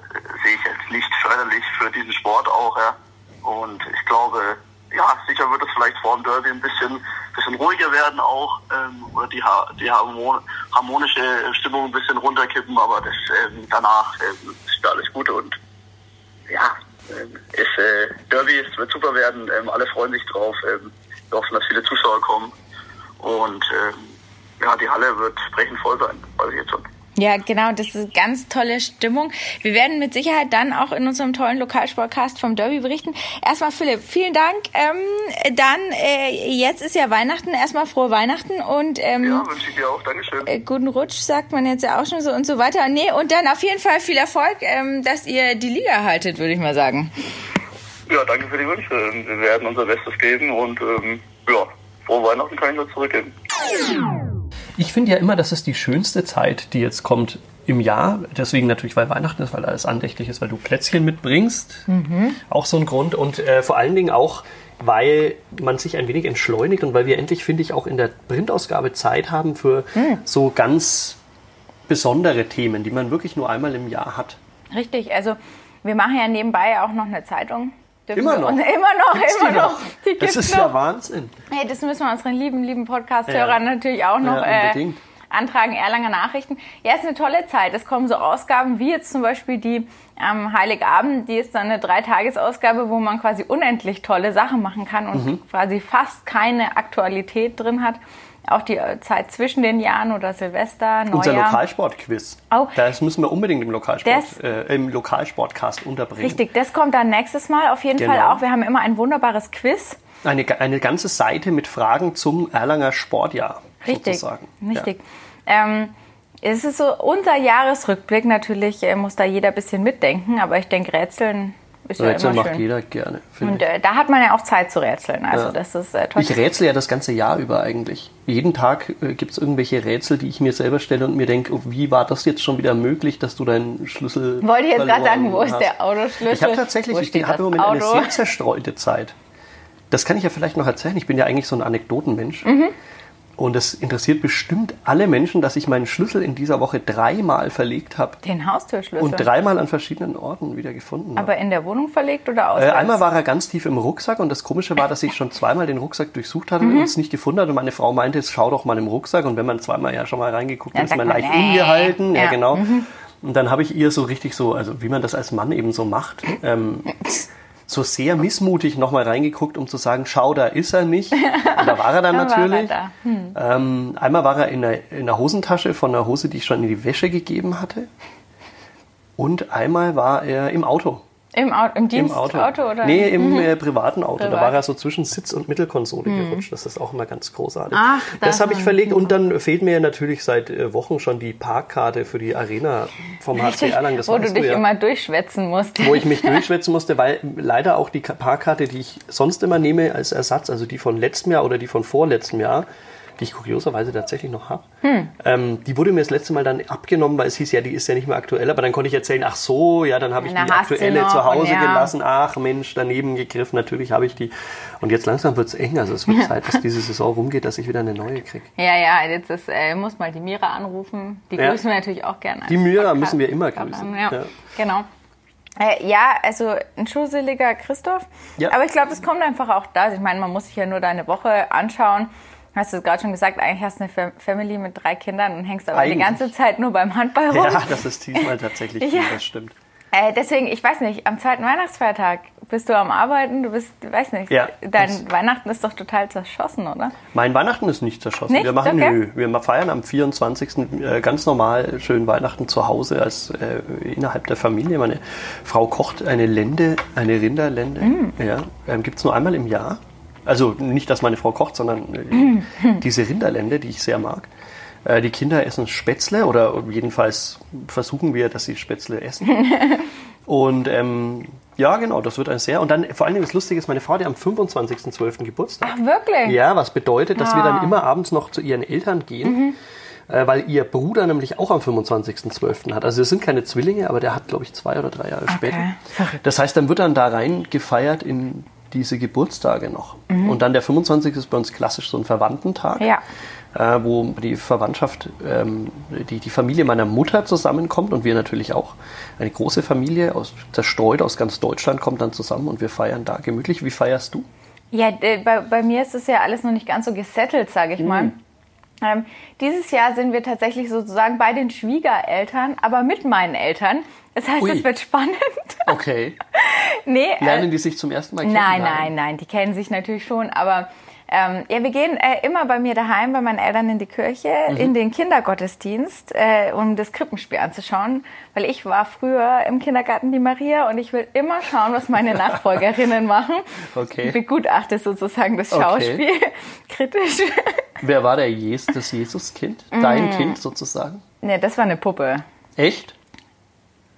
sehe ich jetzt nicht förderlich für diesen Sport auch, ja. Und ich glaube, ja, sicher wird es vielleicht vor dem Derby ein bisschen, bisschen ruhiger werden auch, ähm, oder die, die harmonische Stimmung ein bisschen runterkippen, aber das ähm, danach ähm, ist alles gut und ja, ähm, ist, äh, Derby ist, wird super werden, ähm, alle freuen sich drauf, ähm, wir hoffen, dass viele Zuschauer kommen und ähm, ja, die Halle wird brechend voll sein, weiß ich jetzt schon. Ja, genau, das ist ganz tolle Stimmung. Wir werden mit Sicherheit dann auch in unserem tollen Lokalsportcast vom Derby berichten. Erstmal Philipp, vielen Dank. Ähm, dann, äh, jetzt ist ja Weihnachten, erstmal frohe Weihnachten und ähm, Ja, wünsche ich dir auch. Dankeschön. äh, guten Rutsch, sagt man jetzt ja auch schon so und so weiter. Nee, und dann auf jeden Fall viel Erfolg, ähm, dass ihr die Liga haltet, würde ich mal sagen. Ja, danke für die Wünsche. Wir werden unser Bestes geben und ähm, ja, frohe Weihnachten kann ich nur zurückgeben. Ich finde ja immer, das ist die schönste Zeit, die jetzt kommt im Jahr. Deswegen natürlich, weil Weihnachten ist, weil alles andächtlich ist, weil du Plätzchen mitbringst. Auch so ein Grund. Und äh, vor allen Dingen auch, weil man sich ein wenig entschleunigt und weil wir endlich, finde ich, auch in der Printausgabe Zeit haben für so ganz besondere Themen, die man wirklich nur einmal im Jahr hat. Richtig, also wir machen ja nebenbei auch noch eine Zeitung. Immer noch? Immer noch, Gibt's die immer noch. Die Das gibt's ist noch. ja Wahnsinn. Hey, das müssen wir unseren lieben, lieben Podcast-Hörern Ja. natürlich auch noch Ja, äh, antragen. Erlanger Nachrichten. Ja, ist eine tolle Zeit. Es kommen so Ausgaben wie jetzt zum Beispiel die am Heiligabend. Die ist dann eine Dreitagesausgabe, wo man quasi unendlich tolle Sachen machen kann und Mhm. quasi fast keine Aktualität drin hat. Auch die äh, Zeit zwischen den Jahren oder Silvester, Neujahr. Unser Lokalsportquiz. Oh. Das müssen wir unbedingt im Lokalsport, äh, im Lokalsportcast unterbringen. Richtig, das kommt dann nächstes Mal auf jeden Genau. Fall auch. Wir haben immer ein wunderbares Quiz. Eine, eine ganze Seite mit Fragen zum Erlanger Sportjahr. Richtig, Sozusagen. richtig. Ähm, es ist so unser Jahresrückblick. Natürlich äh, muss da jeder ein bisschen mitdenken, aber ich denke, Rätseln ist Ja. ja Rätsel macht schön. jeder gerne, Und äh, da hat man ja auch Zeit zu rätseln. Also Ja. das ist äh, toll. Ich rätsel ja das ganze Jahr über eigentlich. Jeden Tag äh, gibt es irgendwelche Rätsel, die ich mir selber stelle und mir denke, oh, wie war das jetzt schon wieder möglich, dass du deinen Schlüssel Wollte ich jetzt gerade sagen, wo ist hast? der Autoschlüssel? Ich habe tatsächlich, ich habe im Moment eine Auto? sehr zerstreute Zeit. Das kann ich ja vielleicht noch erzählen. Ich bin ja eigentlich so ein Anekdotenmensch. Mhm. Und es interessiert bestimmt alle Menschen, dass ich meinen Schlüssel in dieser Woche dreimal verlegt habe Den Haustürschlüssel. und dreimal an verschiedenen Orten wieder gefunden habe. aber in der Wohnung verlegt oder Äh, auswärts? einmal war er ganz tief im Rucksack und das Komische war, dass ich schon zweimal den Rucksack durchsucht hatte Mhm. und es nicht gefunden hatte. Und meine Frau meinte, jetzt schau doch mal im Rucksack. Und wenn man zweimal ja schon mal reingeguckt hat, ist man man, leicht nee. ungehalten. Ja, Ja. Mhm. genau. Und dann habe ich ihr so richtig so, also wie man das als Mann eben so macht, ähm, so sehr missmutig nochmal reingeguckt, um zu sagen, schau, da ist er nicht. Und da war er dann Da war er natürlich. Hm. Ähm, einmal war er in der, in der Hosentasche von einer Hose, die ich schon in die Wäsche gegeben hatte. Und einmal war er im Auto. Im, Au im Dienstauto Auto. oder? Nee, im äh, privaten Auto. Da Privat. war er so zwischen Sitz und Mittelkonsole gerutscht. Das ist auch immer ganz großartig. Mhm. Ach, das habe ich verlegt. Und dann fehlt mir natürlich seit äh, Wochen schon die Parkkarte für die Arena vom HC Erlangen. Das wo du dich ja. immer durchschwätzen musst. wo ich mich durchschwätzen musste, weil leider auch die Ka- Parkkarte, die ich sonst immer nehme als Ersatz, also die von letztem Jahr oder die von vorletztem Jahr, die ich kurioserweise tatsächlich noch habe, Hm. ähm, die wurde mir das letzte Mal dann abgenommen, weil es hieß, ja, die ist ja nicht mehr aktuell, aber dann konnte ich erzählen, ach so, ja, dann habe ich Na, die aktuelle zu Hause ja. gelassen, ach Mensch, daneben gegriffen, natürlich habe ich die. Und jetzt langsam wird es eng, also es wird Zeit, dass diese Saison rumgeht, dass ich wieder eine neue kriege. Ja, ja, jetzt ist, äh, muss mal die Mira anrufen. Die grüßen wir natürlich auch gerne. Die Mira Podcast- müssen wir immer grüßen. Ja, genau. Äh, ja, also ein schusseliger Christoph. Ja. Aber ich glaube, es kommt einfach auch da. Ich meine, man muss sich ja nur deine Woche anschauen. Hast du gerade schon gesagt, eigentlich hast du eine Fa- Family mit drei Kindern und hängst aber Eigentlich. die ganze Zeit nur beim Handball rum. Ja, das ist diesmal tatsächlich viel, Ja. das stimmt. Äh, deswegen, ich weiß nicht, am zweiten Weihnachtsfeiertag bist du am Arbeiten, du bist, weiß nicht, Ja. dein Weihnachten ist doch total zerschossen, oder? Mein Weihnachten ist nicht zerschossen. Nicht? Wir machen Okay. nö. Wir feiern am 24. äh, ganz normal schön Weihnachten zu Hause als äh, innerhalb der Familie. Meine Frau kocht eine Lende, eine Rinderlende. Mm. Ja, ähm, Gibt es nur einmal im Jahr. Also nicht, dass meine Frau kocht, sondern äh, diese Rinderlende, die ich sehr mag. Äh, die Kinder essen Spätzle oder jedenfalls versuchen wir, dass sie Spätzle essen. Und ähm, ja, genau, das wird ein sehr. Und dann vor allen Dingen das Lustige ist, meine Frau hat am 25.12. Geburtstag. Ach, wirklich? Ja, was bedeutet, dass wir Ah. dann immer abends noch zu ihren Eltern gehen, äh, weil ihr Bruder nämlich auch am 25.12. hat. Also wir sind keine Zwillinge, aber der hat, glaube ich, zwei oder drei Jahre später. Das heißt, dann wird dann da rein gefeiert in diese Geburtstage noch. Und dann der 25. ist bei uns klassisch so ein Verwandtentag. Ja. Äh, wo die Verwandtschaft, ähm, die, die Familie meiner Mutter zusammenkommt und wir natürlich auch. Eine große Familie, aus, zerstreut aus ganz Deutschland, kommt dann zusammen und wir feiern da gemütlich. Wie feierst du? Ja, äh, bei, bei mir ist es ja alles noch nicht ganz so gesettelt, sage ich mal. Ähm, dieses Jahr sind wir tatsächlich sozusagen bei den Schwiegereltern, aber mit meinen Eltern. Das heißt, es wird spannend. Okay. nee, äh, Lernen die sich zum ersten Mal kennen? nein, nein, nein, die kennen sich natürlich schon, aber Ähm, ja, wir gehen äh, immer bei mir daheim, bei meinen Eltern in die Kirche, Mhm. in den Kindergottesdienst, äh, um das Krippenspiel anzuschauen. Weil ich war früher im Kindergarten die Maria und ich will immer schauen, was meine Nachfolgerinnen machen. Okay. Ich begutachte sozusagen das Okay. Schauspiel kritisch. Wer war der Jes, das Jesuskind? Dein Kind sozusagen? ne, das war eine Puppe. Echt?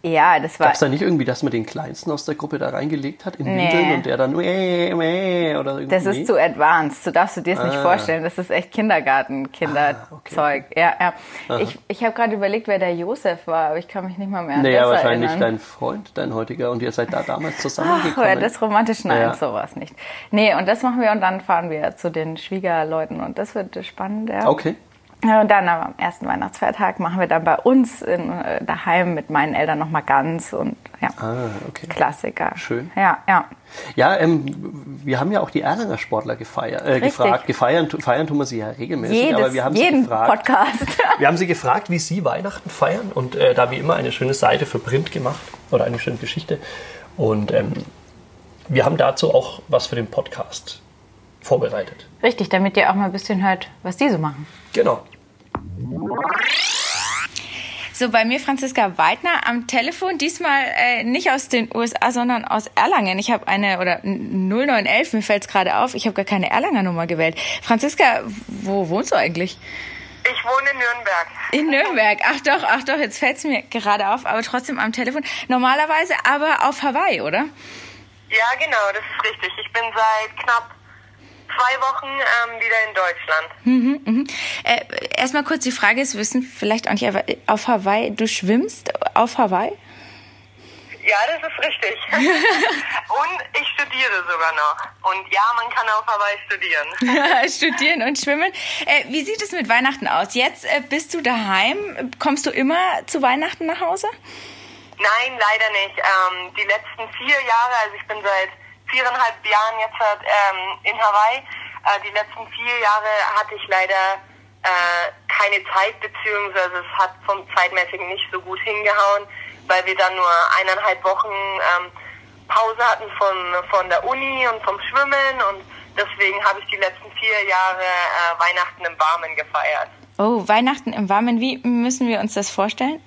Ja, das war. Gab es da nicht irgendwie, dass man den Kleinsten aus der Gruppe da reingelegt hat in Nee. Windeln und der dann mäh, mäh, oder irgendwie? Das ist zu advanced. So darfst du dir es nicht Ah. vorstellen. Das ist echt Kindergarten-Kinderzeug. Ja, ja. Ich, ich habe gerade überlegt, wer der Josef war, aber ich kann mich nicht mal mehr an Naja, das wahrscheinlich erinnern. dein Freund, dein heutiger, und ihr seid da damals Ach, zusammengekommen. ja, das romantisch, nein, Ja. sowas nicht. Nee, und das machen wir und dann fahren wir zu den Schwiegerleuten und das wird spannend, ja. Okay. Und dann am ersten Weihnachtsfeiertag machen wir dann bei uns in, äh, daheim mit meinen Eltern nochmal ganz und ja, Ah, okay. Klassiker. Schön. Ja, ja. Ja, ähm, wir haben ja auch die Erlanger Sportler gefeiert, äh, gefragt. Gefeiern, feiern tun wir sie ja regelmäßig, Jedes, aber wir haben sie jeden gefragt. Podcast. Wir haben sie gefragt, wie sie Weihnachten feiern und äh, da wie immer eine schöne Seite für Print gemacht oder eine schöne Geschichte. Und ähm, wir haben dazu auch was für den Podcast vorbereitet. Richtig, damit ihr auch mal ein bisschen hört, was die so machen. Genau. So, bei mir Franziska Weidner am Telefon, diesmal äh, nicht aus den USA, sondern aus Erlangen. Ich habe eine, oder 0911, mir fällt es gerade auf, ich habe gar keine Erlanger Nummer gewählt. Franziska, wo wohnst du eigentlich? Ich wohne in Nürnberg. In Nürnberg. Ach doch, ach doch, jetzt fällt es mir gerade auf, aber trotzdem am Telefon. Normalerweise aber auf Hawaii, oder? Ja, genau, das ist richtig. Ich bin seit knapp zwei Wochen ähm, wieder in Deutschland. Äh, erstmal kurz die Frage, es wissen vielleicht auch nicht, aber auf Hawaii, du schwimmst auf Hawaii? Ja, das ist richtig. Und ich studiere sogar noch. Und ja, man kann auf Hawaii studieren. Studieren und schwimmen. Äh, wie sieht es mit Weihnachten aus? Jetzt äh, bist du daheim. Kommst du immer zu Weihnachten nach Hause? Nein, leider nicht. Ähm, die letzten vier Jahre, also ich bin seit viereinhalb Jahren jetzt halt, ähm, in Hawaii. Äh, die letzten vier Jahre hatte ich leider äh, keine Zeit, beziehungsweise es hat vom Zeitmäßigen nicht so gut hingehauen, weil wir dann nur eineinhalb Wochen ähm, Pause hatten von, von der Uni und vom Schwimmen und deswegen habe ich die letzten vier Jahre äh, Weihnachten im Warmen gefeiert. Oh, Weihnachten im Warmen. Wie müssen wir uns das vorstellen?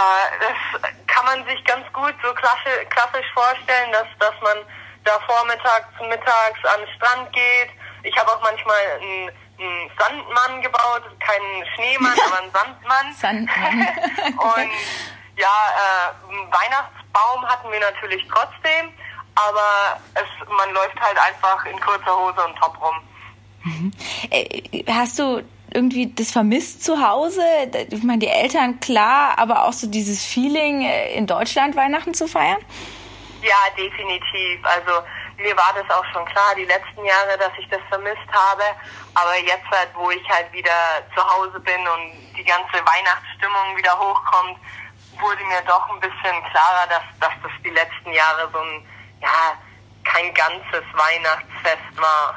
Äh, das kann man sich ganz gut so klassisch, vorstellen, dass, dass man da vormittags, mittags an den Strand geht. Ich habe auch manchmal einen, einen Sandmann gebaut, keinen Schneemann, aber einen Sandmann. Sandmann. Und ja, äh, einen Weihnachtsbaum hatten wir natürlich trotzdem, aber es, man läuft halt einfach in kurzer Hose und Top rum. Äh, hast du irgendwie das vermisst zu Hause? Ich meine, die Eltern, klar, aber auch so dieses Feeling, äh, in Deutschland Weihnachten zu feiern? Ja, definitiv. Also mir war das auch schon klar, die letzten Jahre, dass ich das vermisst habe. Aber jetzt halt, wo ich halt wieder zu Hause bin und die ganze Weihnachtsstimmung wieder hochkommt, wurde mir doch ein bisschen klarer, dass, dass das die letzten Jahre so ein, ja, kein ganzes Weihnachtsfest war.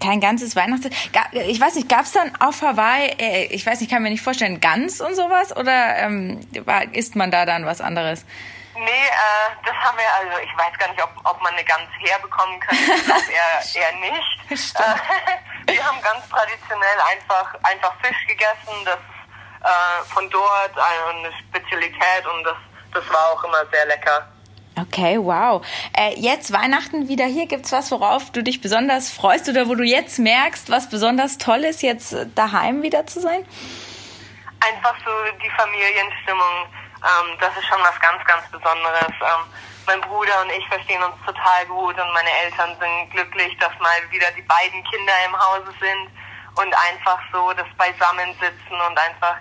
Kein ganzes Weihnachts... Ich weiß nicht, gab es dann auf Hawaii, äh, ich weiß nicht, kann mir nicht vorstellen, Gans und sowas? Oder ähm, isst man da dann was anderes? Nee, äh, das haben wir, also ich weiß gar nicht, ob, ob man eine Gans herbekommen könnte. Ich glaube eher, eher nicht. Äh, wir haben ganz traditionell einfach, einfach Fisch gegessen. Das äh, von dort eine Spezialität und das, das war auch immer sehr lecker. Okay, wow. Äh, jetzt Weihnachten wieder hier. Gibt's was, worauf du dich besonders freust oder wo du jetzt merkst, was besonders toll ist, jetzt äh, daheim wieder zu sein? einfach so die Familienstimmung, ähm, das ist schon was ganz, ganz Besonderes. Ähm, mein Bruder und ich verstehen uns total gut und meine Eltern sind glücklich, dass mal wieder die beiden Kinder im Hause sind und einfach so das Beisammensitzen und einfach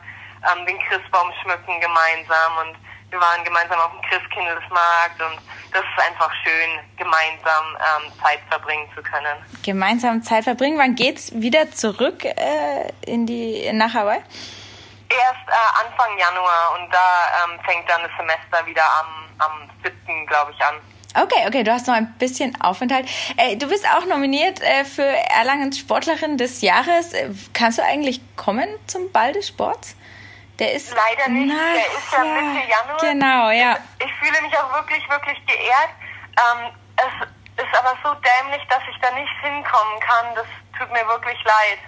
ähm, den Christbaum schmücken gemeinsam und wir waren gemeinsam auf dem Christkindlesmarkt und das ist einfach schön, gemeinsam ähm, Zeit verbringen zu können. Gemeinsam Zeit verbringen. Wann geht's wieder zurück äh, in die nach Hawaii? Erst äh, Anfang Januar und da ähm, fängt dann das Semester wieder am, am 7. glaube ich an. Okay, okay, du hast noch ein bisschen Aufenthalt. Äh, du bist auch nominiert äh, für Erlangens Sportlerin des Jahres. Äh, kannst du eigentlich kommen zum Ball des Sports? Der ist Leider nicht, Na, der ist ja Mitte Januar. Genau, ja. Ich fühle mich auch wirklich, wirklich geehrt. Ähm, es ist aber so dämlich, dass ich da nicht hinkommen kann. Das tut mir wirklich leid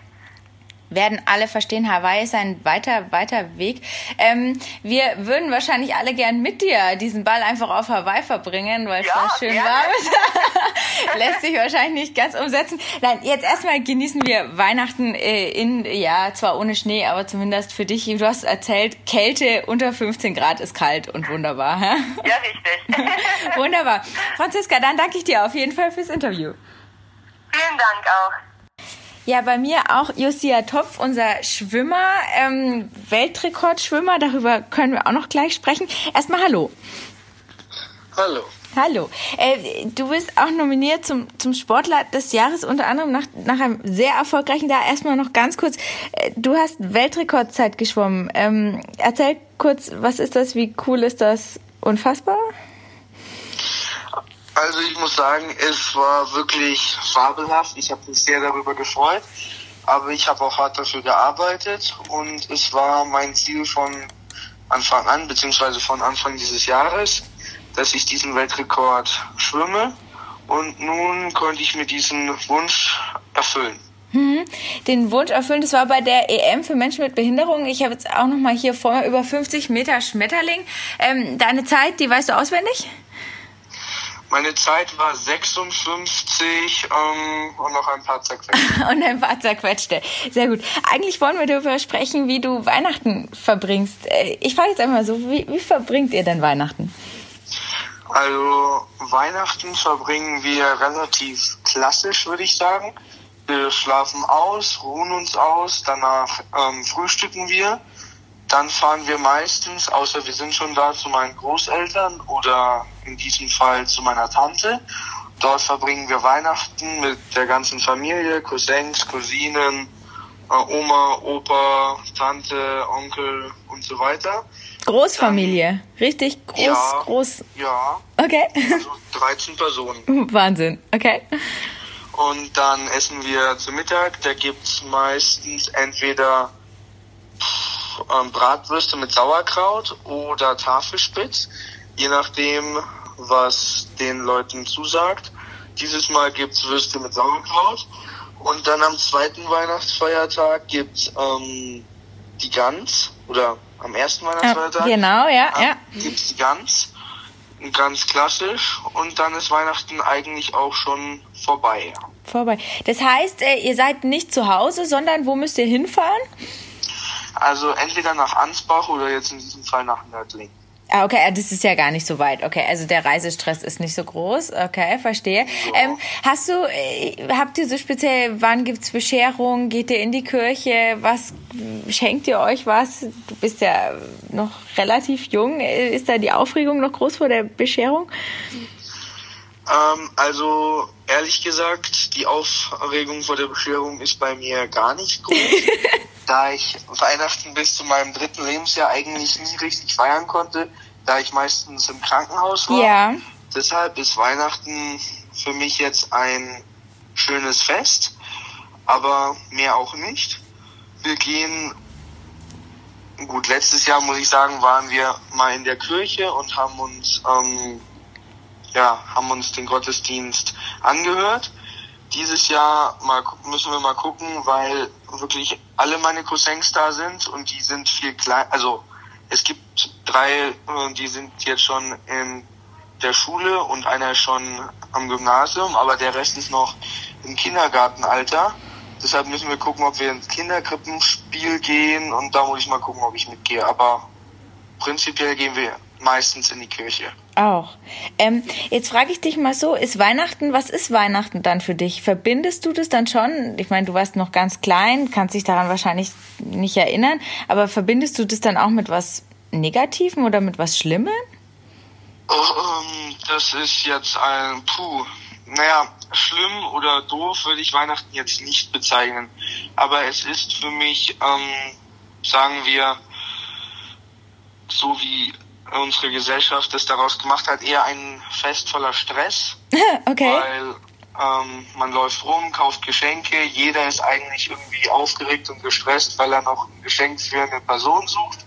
werden alle verstehen, Hawaii ist ein weiter, weiter Weg. Ähm, wir würden wahrscheinlich alle gern mit dir diesen Ball einfach auf Hawaii verbringen, weil es ja, da schön gerne. warm ist. Lässt sich wahrscheinlich nicht ganz umsetzen. Nein, jetzt erstmal genießen wir Weihnachten äh, in, ja, zwar ohne Schnee, aber zumindest für dich. Du hast erzählt, Kälte unter 15 Grad ist kalt und wunderbar. Ja, richtig. wunderbar. Franziska, dann danke ich dir auf jeden Fall fürs Interview. Vielen Dank auch. Ja, bei mir auch Josia Topf, unser Schwimmer, ähm, Weltrekordschwimmer. Darüber können wir auch noch gleich sprechen. Erstmal Hallo. Hallo. Hallo. Äh, du bist auch nominiert zum, zum Sportler des Jahres, unter anderem nach, nach einem sehr erfolgreichen Jahr. Erstmal noch ganz kurz. Äh, du hast Weltrekordzeit geschwommen. Ähm, erzähl kurz, was ist das? Wie cool ist das? Unfassbar? Also ich muss sagen, es war wirklich fabelhaft. Ich habe mich sehr darüber gefreut, aber ich habe auch hart dafür gearbeitet und es war mein Ziel von Anfang an, beziehungsweise von Anfang dieses Jahres, dass ich diesen Weltrekord schwimme und nun konnte ich mir diesen Wunsch erfüllen. Mhm. Den Wunsch erfüllen, das war bei der EM für Menschen mit Behinderung. Ich habe jetzt auch noch mal hier vor mir über 50 Meter Schmetterling. Ähm, deine Zeit, die weißt du auswendig? Meine Zeit war 56 ähm, und noch ein paar zerquetschte. und ein paar zerquetschte. Sehr gut. Eigentlich wollen wir darüber sprechen, wie du Weihnachten verbringst. Äh, ich frage jetzt einmal so, wie, wie verbringt ihr denn Weihnachten? Also Weihnachten verbringen wir relativ klassisch, würde ich sagen. Wir schlafen aus, ruhen uns aus, danach ähm, frühstücken wir dann fahren wir meistens, außer wir sind schon da, zu meinen Großeltern oder in diesem Fall zu meiner Tante. Dort verbringen wir Weihnachten mit der ganzen Familie, Cousins, Cousinen, äh, Oma, Opa, Tante, Onkel und so weiter. Großfamilie, Dann, richtig groß, ja, groß. Ja. Okay. Also 13 Personen. Wahnsinn, okay. Und dann essen wir zu Mittag. Da gibt's meistens entweder ähm, Bratwürste mit Sauerkraut oder Tafelspitz, je nachdem, was den Leuten zusagt. Dieses Mal gibt's Würste mit Sauerkraut. Und dann am zweiten Weihnachtsfeiertag gibt's ähm, die Gans. Oder am ersten Weihnachtsfeiertag. genau, ja, ähm, ja. Gibt's die Gans. Ganz klassisch. Und dann ist Weihnachten eigentlich auch schon vorbei. Vorbei. Das heißt, äh, ihr seid nicht zu Hause, sondern wo müsst ihr hinfahren? Also entweder nach Ansbach oder jetzt in diesem Fall nach Nördling. Ah, okay, ah, das ist ja gar nicht so weit. Okay, also der Reisestress ist nicht so groß. Okay, verstehe. So. Ähm, hast du, äh, habt ihr so speziell, wann gibt's Bescherung? Geht ihr in die Kirche? Was schenkt ihr euch was? Du bist ja noch relativ jung. Ist da die Aufregung noch groß vor der Bescherung? Ähm, also ehrlich gesagt, die Aufregung vor der Bescherung ist bei mir gar nicht groß. da ich Weihnachten bis zu meinem dritten Lebensjahr eigentlich nie richtig feiern konnte, da ich meistens im Krankenhaus war. Ja. Deshalb ist Weihnachten für mich jetzt ein schönes Fest, aber mehr auch nicht. Wir gehen, gut, letztes Jahr muss ich sagen, waren wir mal in der Kirche und haben uns, ähm, ja, haben uns den Gottesdienst angehört. Dieses Jahr mal, müssen wir mal gucken, weil wirklich alle meine Cousins da sind und die sind viel klein. Also es gibt drei, äh, die sind jetzt schon in der Schule und einer schon am Gymnasium, aber der Rest ist noch im Kindergartenalter. Deshalb müssen wir gucken, ob wir ins Kinderkrippenspiel gehen und da muss ich mal gucken, ob ich mitgehe. Aber prinzipiell gehen wir meistens in die Kirche. Auch. Ähm, jetzt frage ich dich mal so, ist Weihnachten, was ist Weihnachten dann für dich? Verbindest du das dann schon? Ich meine, du warst noch ganz klein, kannst dich daran wahrscheinlich nicht erinnern, aber verbindest du das dann auch mit was Negativem oder mit was Schlimmem? Oh, ähm, das ist jetzt ein, puh, naja, schlimm oder doof würde ich Weihnachten jetzt nicht bezeichnen. Aber es ist für mich, ähm, sagen wir, so wie unsere Gesellschaft es daraus gemacht hat, eher ein Fest voller Stress. okay. Weil ähm, man läuft rum, kauft Geschenke, jeder ist eigentlich irgendwie aufgeregt und gestresst, weil er noch ein Geschenk für eine Person sucht.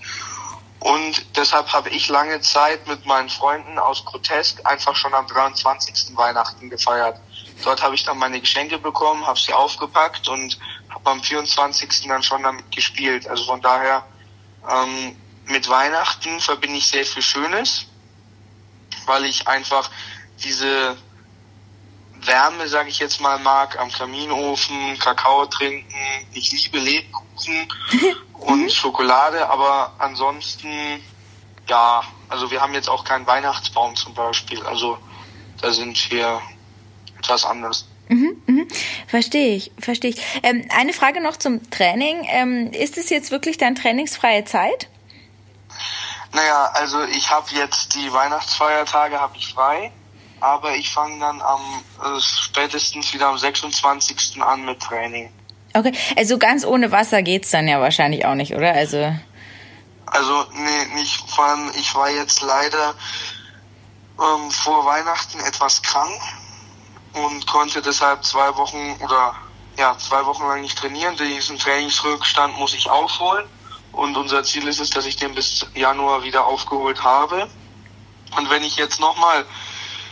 Und deshalb habe ich lange Zeit mit meinen Freunden aus Grotesk einfach schon am 23. Weihnachten gefeiert. Dort habe ich dann meine Geschenke bekommen, habe sie aufgepackt und habe am 24. dann schon damit gespielt. Also von daher ähm, mit Weihnachten verbinde ich sehr viel Schönes, weil ich einfach diese Wärme, sage ich jetzt mal, mag, am Kaminofen, Kakao trinken. Ich liebe Lebkuchen und Schokolade, aber ansonsten, ja, also wir haben jetzt auch keinen Weihnachtsbaum zum Beispiel. Also da sind wir etwas anders. Mhm, mhm. Verstehe ich, verstehe ich. Ähm, eine Frage noch zum Training. Ähm, ist es jetzt wirklich dann trainingsfreie Zeit? Naja, also ich habe jetzt die Weihnachtsfeiertage habe ich frei, aber ich fange dann am äh, spätestens wieder am 26. an mit Training. Okay, also ganz ohne Wasser geht's dann ja wahrscheinlich auch nicht, oder? Also Also nee, nicht vor allem, ich war jetzt leider ähm, vor Weihnachten etwas krank und konnte deshalb zwei Wochen oder ja, zwei Wochen lang nicht trainieren. Diesen Trainingsrückstand muss ich aufholen. Und unser Ziel ist es, dass ich den bis Januar wieder aufgeholt habe. Und wenn ich jetzt nochmal,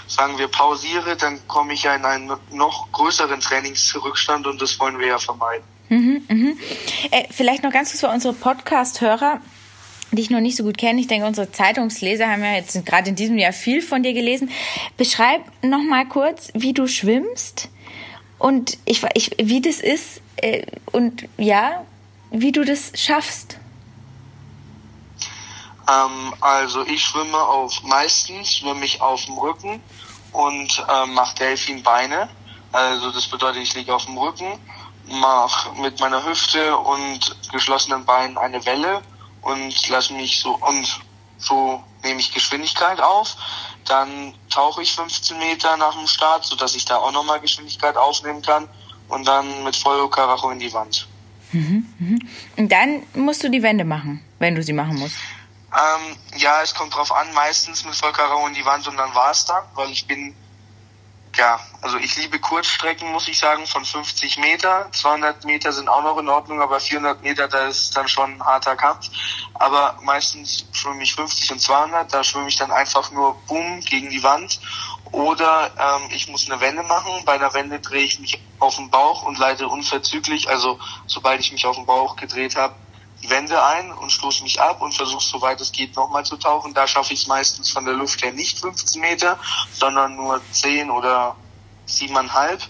sagen wir, pausiere, dann komme ich ja in einen noch größeren Trainingsrückstand und das wollen wir ja vermeiden. Mhm, mhm. Äh, vielleicht noch ganz kurz für unsere Podcast-Hörer, die ich noch nicht so gut kenne. Ich denke, unsere Zeitungsleser haben ja jetzt gerade in diesem Jahr viel von dir gelesen. Beschreib noch mal kurz, wie du schwimmst und ich, ich, wie das ist äh, und ja, wie du das schaffst. Ähm, also ich schwimme auf, meistens schwimme ich auf dem Rücken und ähm, mache Delfinbeine. Also das bedeutet, ich liege auf dem Rücken, mache mit meiner Hüfte und geschlossenen Beinen eine Welle und lasse mich so und so nehme ich Geschwindigkeit auf. Dann tauche ich 15 Meter nach dem Start, so dass ich da auch nochmal Geschwindigkeit aufnehmen kann und dann mit Vollkaracho in die Wand. Mhm, mhm. Und dann musst du die Wände machen, wenn du sie machen musst. Ähm, ja, es kommt drauf an, meistens mit Vollkaracho in die Wand und dann war es dann, weil ich bin, ja, also ich liebe Kurzstrecken, muss ich sagen, von 50 Meter. 200 Meter sind auch noch in Ordnung, aber 400 Meter, da ist dann schon ein harter Kampf. Aber meistens schwimme ich 50 und 200, da schwimme ich dann einfach nur boom gegen die Wand. Oder ähm, ich muss eine Wende machen. Bei einer Wende drehe ich mich auf den Bauch und leite unverzüglich, also sobald ich mich auf den Bauch gedreht habe, die Wände ein und stoße mich ab und versuche, soweit es geht, nochmal zu tauchen. Da schaffe ich es meistens von der Luft her nicht 15 Meter, sondern nur 10 oder 7,5.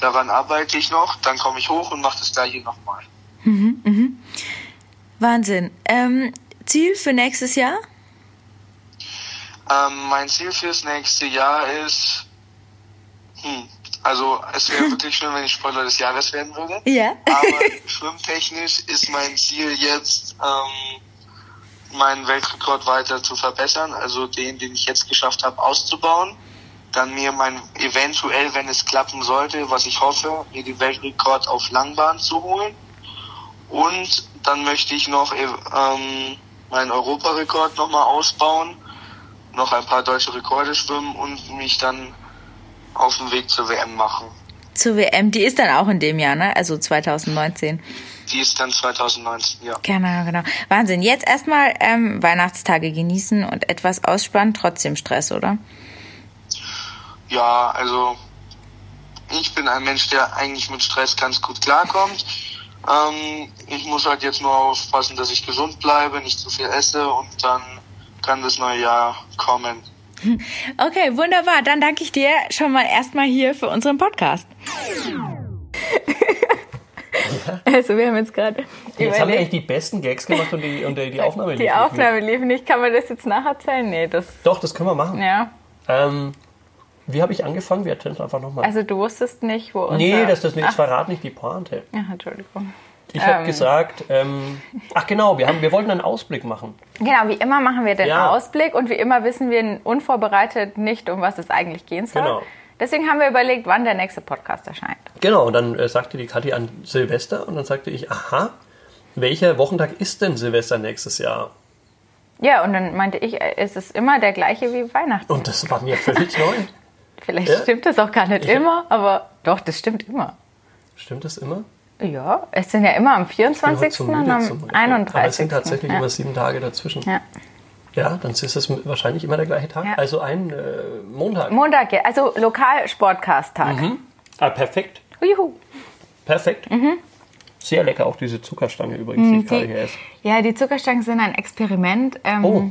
Daran arbeite ich noch. Dann komme ich hoch und mache das gleiche nochmal. Mhm, mhm. Wahnsinn. Ähm, Ziel für nächstes Jahr? Ähm, mein Ziel fürs nächste Jahr ist, hm, also es wäre wirklich schön, wenn ich Spoiler des Jahres werden würde. Ja. Aber schwimmtechnisch ist mein Ziel jetzt, ähm, meinen Weltrekord weiter zu verbessern, also den, den ich jetzt geschafft habe, auszubauen. Dann mir mein eventuell, wenn es klappen sollte, was ich hoffe, mir den Weltrekord auf Langbahn zu holen. Und dann möchte ich noch ähm, meinen Europarekord nochmal ausbauen, noch ein paar deutsche Rekorde schwimmen und mich dann auf den Weg zur WM machen. Zur WM, die ist dann auch in dem Jahr, ne? Also 2019. Die ist dann 2019, ja. Genau, genau. Wahnsinn. Jetzt erstmal ähm, Weihnachtstage genießen und etwas ausspannen, trotzdem Stress, oder? Ja, also ich bin ein Mensch, der eigentlich mit Stress ganz gut klarkommt. Ähm, ich muss halt jetzt nur aufpassen, dass ich gesund bleibe, nicht zu viel esse und dann kann das neue Jahr kommen. Okay, wunderbar. Dann danke ich dir schon mal erstmal hier für unseren Podcast. Also wir haben jetzt gerade. Jetzt haben wir eigentlich die besten Gags gemacht und die, und die Aufnahme lief. Die Aufnahme lief nicht. Kann man das jetzt nacherzählen? Nee, das. Doch, das können wir machen. Ja. Ähm, wie habe ich angefangen? Wir erzählen es einfach nochmal. Also du wusstest nicht, wo unser... Nee, das, das, das verrat nicht die Pointe. Ja, Entschuldigung. Ich habe gesagt, ähm, ach genau, wir, haben, wir wollten einen Ausblick machen. Genau, wie immer machen wir den Ja. Ausblick und wie immer wissen wir unvorbereitet nicht, um was es eigentlich gehen soll. Genau. Deswegen haben wir überlegt, wann der nächste Podcast erscheint. Genau, und dann äh, sagte die Kathi an Silvester und dann sagte ich, aha, welcher Wochentag ist denn Silvester nächstes Jahr? Ja, und dann meinte ich, äh, es ist immer der gleiche wie Weihnachten. Und das war mir völlig neu. Vielleicht Ja. stimmt das auch gar nicht Ich- immer, aber doch, das stimmt immer. Stimmt das immer? Ja, es sind ja immer am Ich bin heute 24. so und am zum Rechnen. 31. Aber es sind tatsächlich ja. immer sieben Tage dazwischen. Ja. Ja, dann ist es wahrscheinlich immer der gleiche Tag. Ja. Also ein äh, Montag. Montag, ja, also Lokal-Sportcast-Tag. ah, perfekt. Juhu. Perfekt. Sehr lecker, auch diese Zuckerstange übrigens, die ich gerade hier esse. Ja, die Zuckerstangen sind ein Experiment. Ähm, Oh.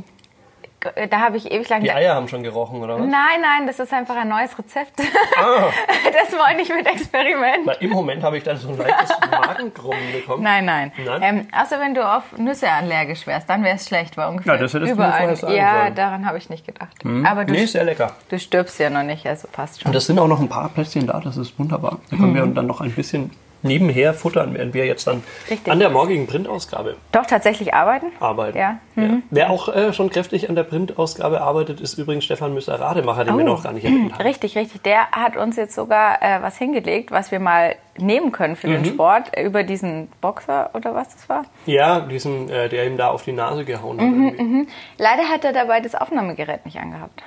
Da habe ich ewig lang. Die Eier haben schon gerochen, oder was? Nein, nein, das ist einfach ein neues Rezept. Ah, Das meine ich mit Experiment. weil im Moment habe ich dann so ein leichtes Magengrummen bekommen. Nein, nein. Nein? Ähm, außer wenn du auf Nüsse allergisch wärst, dann wäre es schlecht, weil ungefähr Ja, das hättest du überall. vorher sagen ja, sollen. Daran habe ich nicht gedacht. Aber du, Nee, sehr lecker. du stirbst ja noch nicht, also passt schon. Und es sind auch noch ein paar Plätzchen da, das ist wunderbar. Da können wir dann noch ein bisschen nebenher futtern, während wir jetzt dann Richtig. an der morgigen Printausgabe Doch tatsächlich arbeiten? arbeiten. Ja. Mhm. Ja. Wer auch äh, schon kräftig an der Printausgabe arbeitet, ist übrigens Stefan Müsser-Rademacher, den wir Oh. noch gar nicht erwähnt haben. Richtig, richtig. Der hat uns jetzt sogar äh, was hingelegt, was wir mal nehmen können für Mhm. den Sport über diesen Boxer oder was das war. Ja, diesen, äh, der ihm da auf die Nase gehauen hat. Mhm, irgendwie. Leider hat er dabei das Aufnahmegerät nicht angehabt.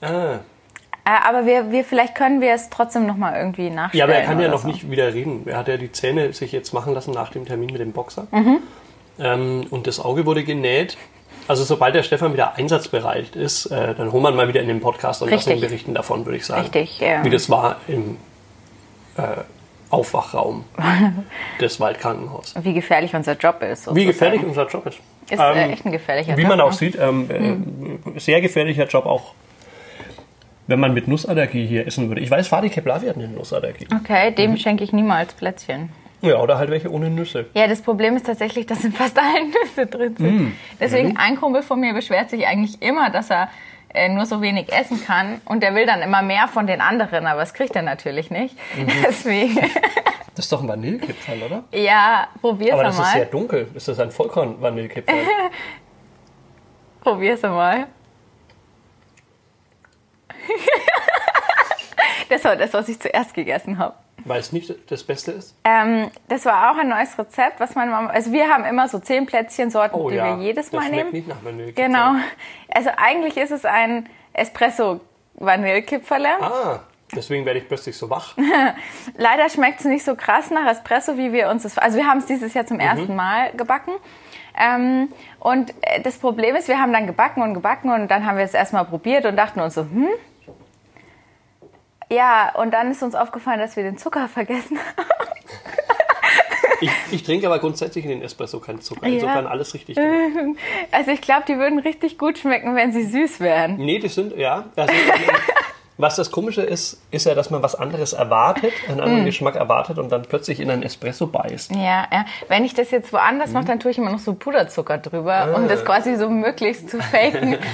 Ah. Äh, aber wir, wir, vielleicht können wir es trotzdem noch mal irgendwie nachstellen. Ja, aber er kann ja noch so. nicht wieder reden. Er hat ja die Zähne sich jetzt machen lassen nach dem Termin mit dem Boxer. Mhm. Ähm, und das Auge wurde genäht. Also sobald der Stefan wieder einsatzbereit ist, äh, dann holen wir ihn mal wieder in den Podcast und lassen ihn berichten davon, würde ich sagen. Richtig, ja. Wie das war im äh, Aufwachraum des Waldkrankenhauses. Wie gefährlich unser Job ist. Wie sozusagen. gefährlich unser Job ist. Ist äh, Ähm, echt ein gefährlicher Wie Job. man auch ne? sieht, ähm, äh, sehr gefährlicher Job auch, wenn man mit Nussallergie hier essen würde. Ich weiß, Fadi Keblavi hat eine Nussallergie. Okay, dem Mhm. schenke ich niemals Plätzchen. Ja, oder halt welche ohne Nüsse. Ja, das Problem ist tatsächlich, dass in fast allen Nüsse drin sind. Mm. Deswegen, Mhm. ein Kumpel von mir beschwert sich eigentlich immer, dass er äh, nur so wenig essen kann und der will dann immer mehr von den anderen, aber das kriegt er natürlich nicht. Mhm. Deswegen, Das ist doch ein Vanillekipferl, oder? ja, probier's Aber das ist sehr dunkel. Ist das ein Vollkorn-Vanillekipferl? Probier's einmal. das war das, was ich zuerst gegessen habe. Weil es nicht das Beste ist? Ähm, das war auch ein neues Rezept, was meine Mama. Also wir haben immer so zehn Plätzchensorten, Oh die ja, wir jedes das Mal schmeckt nehmen. nicht nach Vanillekipferl. Genau. Also eigentlich ist es ein Espresso Vanillekipferle. Ah, deswegen werde ich plötzlich so wach. Leider schmeckt es nicht so krass nach Espresso, wie wir uns das. Also wir haben es dieses Jahr Mhm. zum ersten Mal gebacken. Ähm, und äh, das Problem ist, wir haben dann gebacken und gebacken und dann haben wir es erstmal probiert und dachten uns so, hm. Ja, und dann ist uns aufgefallen, dass wir den Zucker vergessen haben. Ich, ich trinke aber grundsätzlich in den Espresso keinen Zucker. Ja. Insofern alles richtig gemacht. Also ich glaube, die würden richtig gut schmecken, wenn sie süß wären. Nee, die sind, ja. Also, was das Komische ist, ist ja, dass man was anderes erwartet, einen Mm. anderen Geschmack erwartet und dann plötzlich in einen Espresso beißt. Ja, ja. Wenn ich das jetzt woanders Mhm. mache, dann tue ich immer noch so Puderzucker drüber, Ah. um das quasi so möglichst zu faken.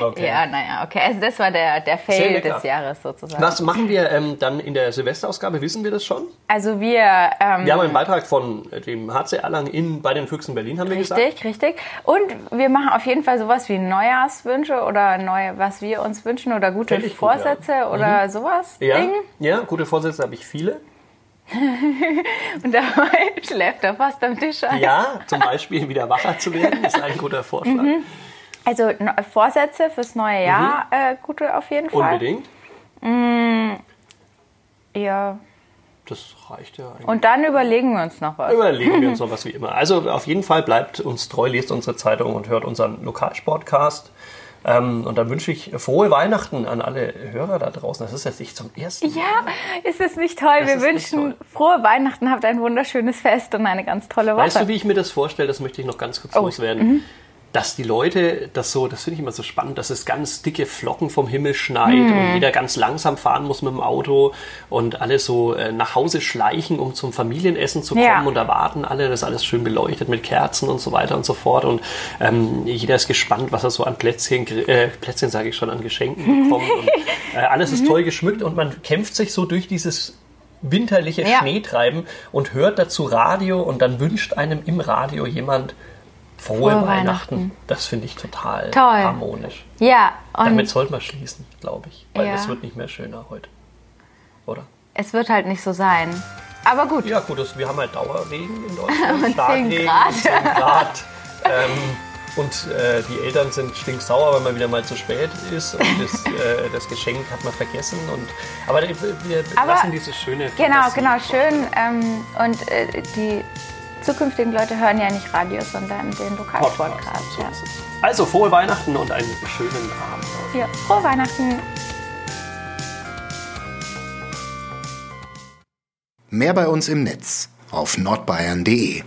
Okay. Ja, naja, okay. Also das war der, der Fail des Jahres sozusagen. Was machen wir ähm, dann in der Silvesterausgabe? Wissen wir das schon? Also wir... Ähm, Wir haben einen Beitrag von äh, dem HC Erlangen in bei den Füchsen Berlin, haben wir gesagt. Richtig, richtig. Und wir machen auf jeden Fall sowas wie Neujahrswünsche oder neue, was wir uns wünschen oder gute Fänd ich gut, Vorsätze ja. Mhm. oder sowas. Ja, Ding. ja, gute Vorsätze habe ich viele. Und dabei schläft er fast am Tisch ein. Ja, zum Beispiel wieder wacher zu werden, ist ein guter Vorschlag. Mhm. Also ne- Vorsätze fürs neue Jahr, äh, gute auf jeden Fall. Mhm. Unbedingt. Ja. Das reicht ja eigentlich. Und dann überlegen wir uns noch was. Überlegen wir uns noch was wie immer. Also auf jeden Fall bleibt uns treu, lest unsere Zeitung und hört unseren Lokalsportcast. Ähm, und dann wünsche ich frohe Weihnachten an alle Hörer da draußen. Das ist jetzt nicht zum ersten Mal. Ja, ist es nicht toll? Das wir wünschen frohe Weihnachten, habt ein wunderschönes Fest und eine ganz tolle Woche. Weißt du, wie ich mir das vorstelle? Das möchte ich noch ganz kurz Oh, loswerden. Dass die Leute das so, das finde ich immer so spannend, dass es ganz dicke Flocken vom Himmel schneit Mhm. und jeder ganz langsam fahren muss mit dem Auto und alle so äh, nach Hause schleichen, um zum Familienessen zu kommen Ja. und erwarten alle, das alles schön beleuchtet mit Kerzen und so weiter und so fort und ähm, jeder ist gespannt, was er so an Plätzchen, äh, Plätzchen sage ich schon, an Geschenken bekommt und äh, alles Mhm. ist toll geschmückt und man kämpft sich so durch dieses winterliche Ja. Schneetreiben und hört dazu Radio und dann wünscht einem im Radio jemand frohe, Weihnachten. Weihnachten. Das finde ich total Toll. harmonisch. Ja, und Damit sollte man schließen, glaube ich. Weil Ja. es wird nicht mehr schöner heute. Oder? es wird halt nicht so sein. Aber gut. Ja, gut, das, wir haben halt Dauerregen in Deutschland. Und 10 Starkregen, Grad. 10 Grad. Ähm, Und äh, die Eltern sind stinksauer, weil man wieder mal zu spät ist und das, äh, das Geschenk hat man vergessen. Und, aber wir Aber- lassen dieses schöne Genau, Fantasie. genau, schön. Ähm, und äh, die zukünftigen Leute hören ja nicht Radio, sondern den Lokalsportcast. So Ja. Also frohe Weihnachten und einen schönen Abend. ja, frohe Weihnachten. Mehr bei uns im Netz auf nordbayern.de.